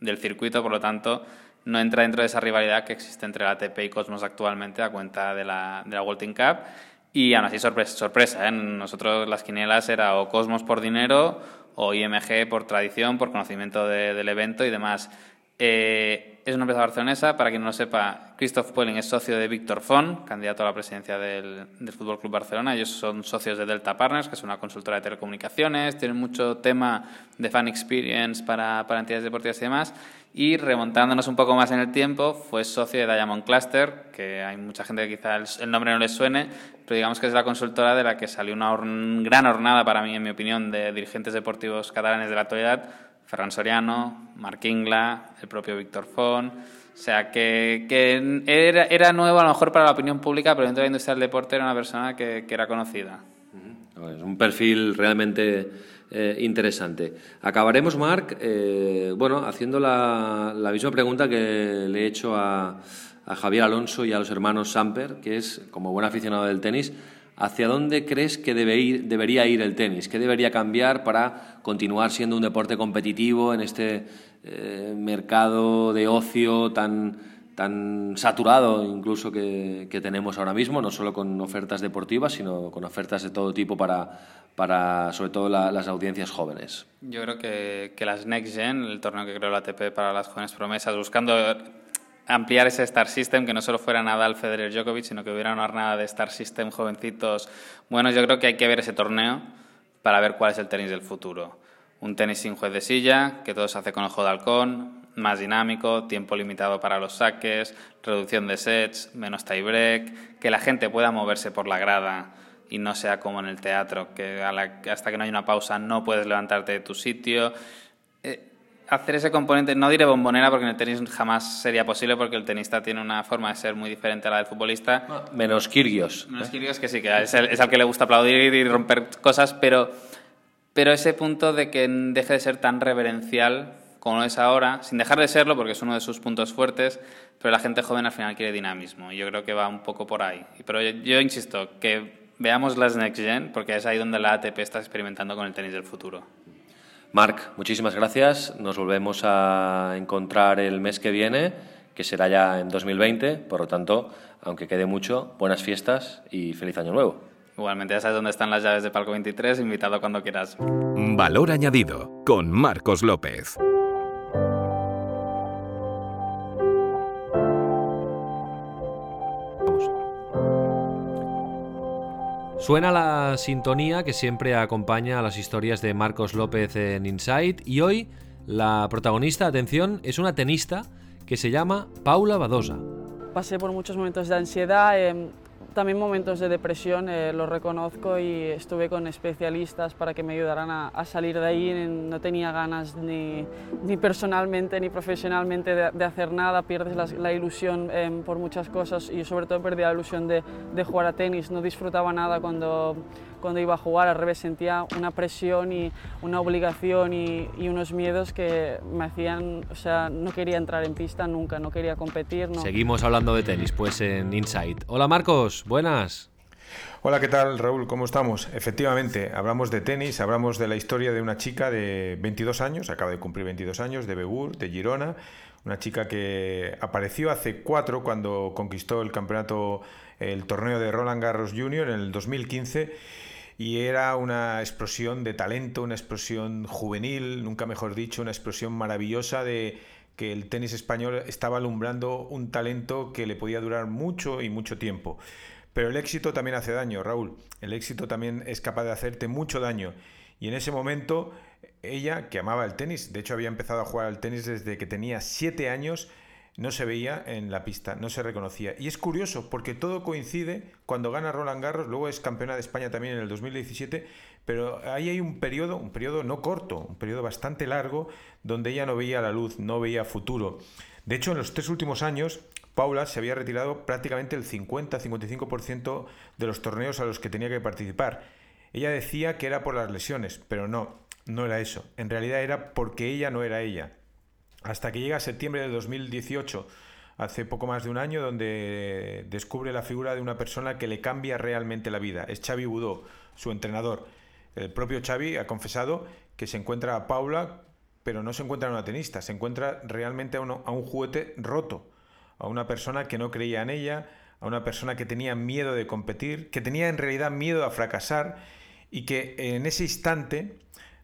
del circuito, por lo tanto, no entra dentro de esa rivalidad que existe entre la ATP y Cosmos actualmente a cuenta de la, de la World Cup. Y aún así, sorpresa, sorpresa ¿eh? nosotros las quinielas era o Cosmos por dinero o IMG por tradición, por conocimiento de, del evento y demás. Eh, es una empresa barcelonesa, para quien no lo sepa, Christoph Puelling es socio de Víctor Font, candidato a la presidencia del, del Fútbol Club Barcelona. Ellos son socios de Delta Partners, que es una consultora de telecomunicaciones, tienen mucho tema de fan experience para, para entidades deportivas y demás. Y remontándonos un poco más en el tiempo, fue socio de Diamond Cluster, que hay mucha gente que quizá el, nombre no les suene, pero digamos que es la consultora de la que salió una gran hornada para mí, en mi opinión, de dirigentes deportivos catalanes de la actualidad, Ferran Soriano, Marc Ingla, el propio Víctor Font. O sea, que, que era, era, nuevo a lo mejor para la opinión pública, pero dentro de la industria del deporte era una persona que, que era conocida. Es un perfil realmente eh, interesante. Acabaremos, Marc, eh, bueno, haciendo la, misma pregunta que le he hecho a, Javier Alonso y a los hermanos Samper, que es, como buen aficionado del tenis, ¿Hacia dónde crees que debería ir el tenis? ¿Qué debería cambiar para continuar siendo un deporte competitivo en este eh, mercado de ocio tan, tan saturado incluso que, que, tenemos ahora mismo, no solo con ofertas deportivas, sino con ofertas de todo tipo para, para sobre todo la, las audiencias jóvenes? Yo creo que, que las Next Gen, el torneo que creó la ATP para las jóvenes promesas, buscando ampliar ese Star System, que no solo fuera Nadal, Federer, Djokovic, sino que hubiera una jornada de Star System jovencitos. Bueno, yo creo que hay que ver ese torneo para ver cuál es el tenis del futuro. Un tenis sin juez de silla, que todo se hace con ojo de halcón, más dinámico, tiempo limitado para los saques, reducción de sets, menos tiebreak, que la gente pueda moverse por la grada y no sea como en el teatro, que la, hasta que no hay una pausa no puedes levantarte de tu sitio. Eh, hacer ese componente, no diré bombonera porque en el tenis jamás sería posible porque el tenista tiene una forma de ser muy diferente a la del futbolista. Menos Kirgios. Menos Kirgios que sí, que es, el, es al que le gusta aplaudir y romper cosas, pero, pero ese punto de que deje de ser tan reverencial como es ahora, sin dejar de serlo porque es uno de sus puntos fuertes, pero la gente joven al final quiere dinamismo y yo creo que va un poco por ahí. Pero yo, yo insisto, que veamos las Next Gen porque es ahí donde la ATP está experimentando con el tenis del futuro. Marc, muchísimas gracias. Nos volvemos a encontrar el mes que viene, que será ya en 2020. Por lo tanto, aunque quede mucho, buenas fiestas y feliz año nuevo. Igualmente, ya sabes dónde están las llaves de Palco 23, invitado cuando quieras. Valor añadido con Marcos López. Suena la sintonía que siempre acompaña a las historias de Marcos López en Inside y hoy la protagonista, atención, es una tenista que se llama Paula Badosa. Pasé por muchos momentos de ansiedad, em, también momentos de depresión, eh, lo reconozco y estuve con especialistas para que me ayudaran a, salir de ahí. No tenía ganas ni, ni personalmente ni profesionalmente de, hacer nada, pierdes la, ilusión em, por muchas cosas y sobre todo perdí la ilusión de, de jugar a tenis. No disfrutaba nada cuando cuando iba a jugar, al revés, sentía una presión y una obligación y, unos miedos que me hacían, o sea, no quería entrar en pista nunca, no quería competir. No. Seguimos hablando de tenis, pues en Insight. Hola Marcos, buenas. Hola, ¿qué tal Raúl? ¿Cómo estamos? Efectivamente, hablamos de tenis, hablamos de la historia de una chica de 22 años, acaba de cumplir 22 años, de Begur, de Girona, una chica que apareció hace cuatro cuando conquistó el campeonato, el torneo de Roland Garros Junior en el 2015 y era una explosión de talento, una explosión juvenil, nunca mejor dicho, una explosión maravillosa de que el tenis español estaba alumbrando un talento que le podía durar mucho y mucho tiempo. Pero el éxito también hace daño, Raúl. El éxito también es capaz de hacerte mucho daño. Y en ese momento, ella, que amaba el tenis, de hecho había empezado a jugar al tenis desde que tenía siete años, no se veía en la pista, no se reconocía. Y es curioso porque todo coincide cuando gana Roland Garros, luego es campeona de España también en el 2017, pero ahí hay un periodo, un periodo no corto, un periodo bastante largo, donde ella no veía la luz, no veía futuro. De hecho, en los tres últimos años, Paula se había retirado prácticamente el 50-55% de los torneos a los que tenía que participar. Ella decía que era por las lesiones, pero no, no era eso. En realidad era porque ella no era ella hasta que llega septiembre de 2018, hace poco más de un año, donde descubre la figura de una persona que le cambia realmente la vida. Es Xavi Budó, su entrenador. El propio Xavi ha confesado que se encuentra a Paula, pero no se encuentra a una tenista, se encuentra realmente a, a un juguete roto, a una persona que no creía en ella, a una persona que tenía miedo de competir, que tenía en realidad miedo a fracasar y que en ese instante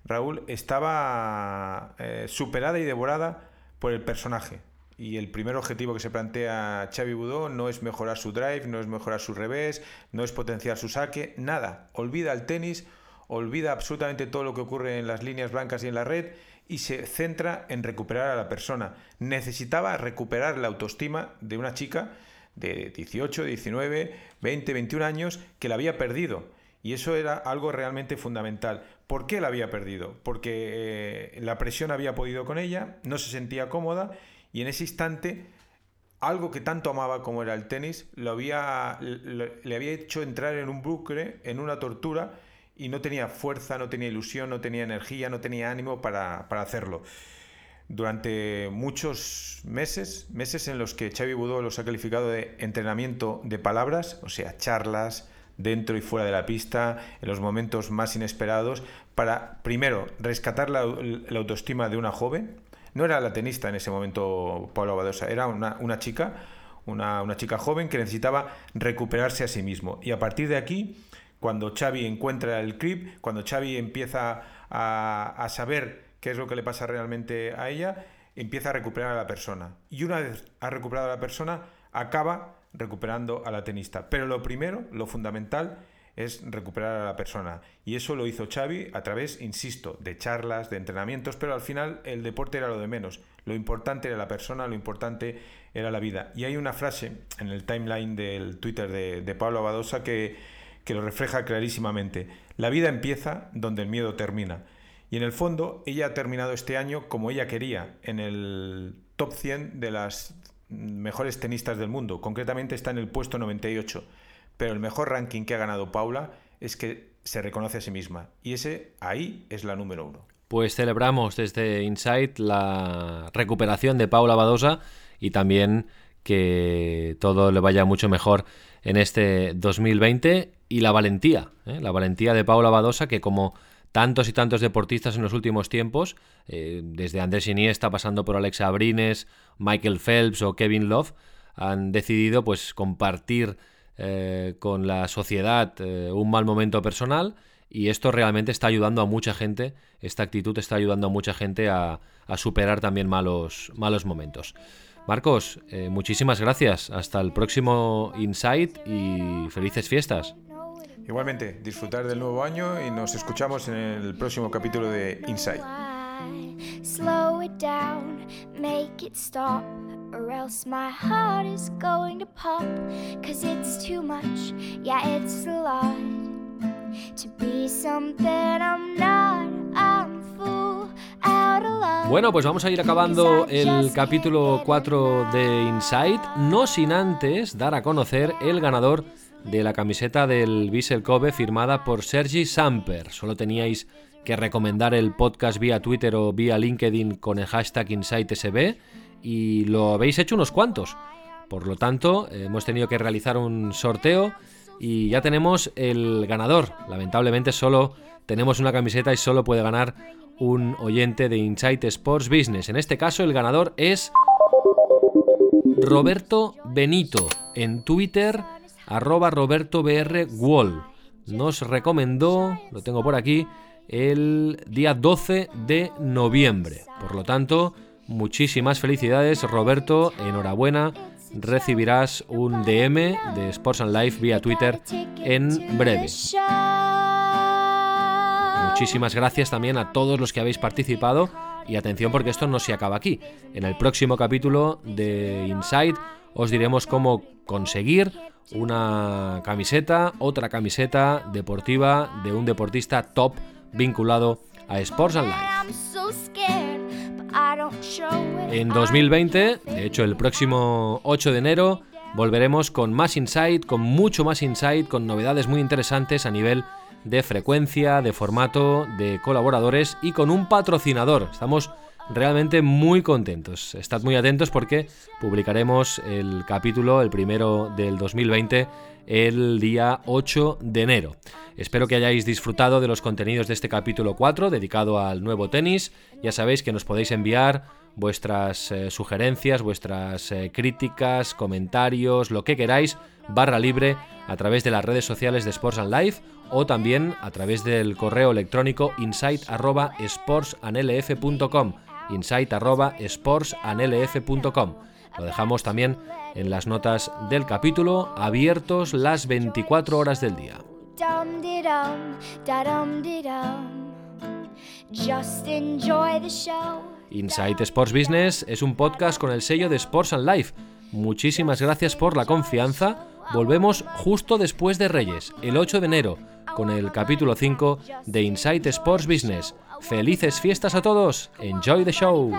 Raúl estaba eh, superada y devorada por el personaje. Y el primer objetivo que se plantea Xavi Budó no es mejorar su drive, no es mejorar su revés, no es potenciar su saque, nada. Olvida el tenis, olvida absolutamente todo lo que ocurre en las líneas blancas y en la red y se centra en recuperar a la persona. Necesitaba recuperar la autoestima de una chica de 18, 19, 20, 21 años que la había perdido. Y eso era algo realmente fundamental. ¿Por qué la había perdido? Porque eh, la presión había podido con ella, no se sentía cómoda y en ese instante algo que tanto amaba como era el tenis lo había, le, había hecho entrar en un bucle, en una tortura y no tenía fuerza, no tenía ilusión, no tenía energía, no tenía ánimo para, para hacerlo. Durante muchos meses, meses en los que Xavi Budó los ha calificado de entrenamiento de palabras, o sea, charlas, dentro y fuera de la pista, en los momentos más inesperados, para, primero, rescatar la, autoestima de una joven. No era la tenista en ese momento, Pablo Badosa, era una, chica, una, chica joven que necesitaba recuperarse a sí mismo. Y a partir de aquí, cuando Xavi encuentra el clip, cuando Xavi empieza a, a saber qué es lo que le pasa realmente a ella, empieza a recuperar a la persona. Y una vez ha recuperado a la persona, acaba recuperando a la tenista. Pero lo primero, lo fundamental, es recuperar a la persona. Y eso lo hizo Xavi a través, insisto, de charlas, de entrenamientos, pero al final el deporte era lo de menos. Lo importante era la persona, lo importante era la vida. Y hay una frase en el timeline del Twitter de, Pablo Abadosa que, que lo refleja clarísimamente. La vida empieza donde el miedo termina. Y en el fondo, ella ha terminado este año como ella quería, en el top 100 de las mejores tenistas del mundo. Concretamente está en el puesto 98. Pero el mejor ranking que ha ganado Paula es que se reconoce a sí misma. Y ese ahí es la número uno. Pues celebramos desde Insight la recuperación de Paula Badosa y también que todo le vaya mucho mejor en este 2020 y la valentía, ¿eh? la valentía de Paula Badosa que como tantos y tantos deportistas en los últimos tiempos, eh, desde Andrés Iniesta pasando por Alexa Abrines, Michael Phelps o Kevin Love, han decidido pues compartir eh, con la sociedad eh, un mal momento personal y esto realmente está ayudando a mucha gente, esta actitud está ayudando a mucha gente a, superar también malos, malos momentos. Marcos, muchísimas gracias. Hasta el próximo Insight y felices fiestas. Igualmente, disfrutar del nuevo año y nos escuchamos en el próximo capítulo de Inside. Slow it down, make it stop, or else my heart is going to pop. Cause it's too much, yeah, it's a lot. To be something I'm not, I'm full out of love. Bueno, pues vamos a ir acabando el capítulo 4 de Inside, no sin antes dar a conocer el ganador de la camiseta del Vissel Kobe firmada por Sergi Samper. Solo teníais que recomendar el podcast vía Twitter o vía LinkedIn con el hashtag InsightSB y lo habéis hecho unos cuantos. Por lo tanto, hemos tenido que realizar un sorteo y ya tenemos el ganador. Lamentablemente solo tenemos una camiseta y solo puede ganar un oyente de Insight Sports Business. En este caso el ganador es Roberto Benito en Twitter arroba Roberto BR Wall. Nos recomendó, lo tengo por aquí, el día 12 de noviembre. Por lo tanto, muchísimas felicidades Roberto, enhorabuena. Recibirás un DM de Sports and Life vía Twitter en breve. Muchísimas gracias también a todos los que habéis participado y atención porque esto no se acaba aquí. En el próximo capítulo de Inside os diremos cómo conseguir una camiseta, otra camiseta deportiva de un deportista top vinculado a Sports and Life. En 2020, de hecho el próximo 8 de enero, volveremos con más insight, con mucho más insight, con novedades muy interesantes a nivel de frecuencia, de formato, de colaboradores y con un patrocinador. Estamos realmente muy contentos. Estad muy atentos porque publicaremos el capítulo, el primero del 2020, el día 8 de enero. Espero que hayáis disfrutado de los contenidos de este capítulo 4 dedicado al nuevo tenis. Ya sabéis que nos podéis enviar vuestras eh, sugerencias, vuestras eh, críticas, comentarios, lo que queráis, barra libre a través de las redes sociales de Sports and Life o también a través del correo electrónico insight.sportsanlf.com insight.sportsanlf.com. Lo dejamos también en las notas del capítulo, abiertos las 24 horas del día. Insight Sports Business es un podcast con el sello de Sports and Life. Muchísimas gracias por la confianza. Volvemos justo después de Reyes, el 8 de enero, con el capítulo 5 de Insight Sports Business. Felices fiestas a todos. Enjoy the show.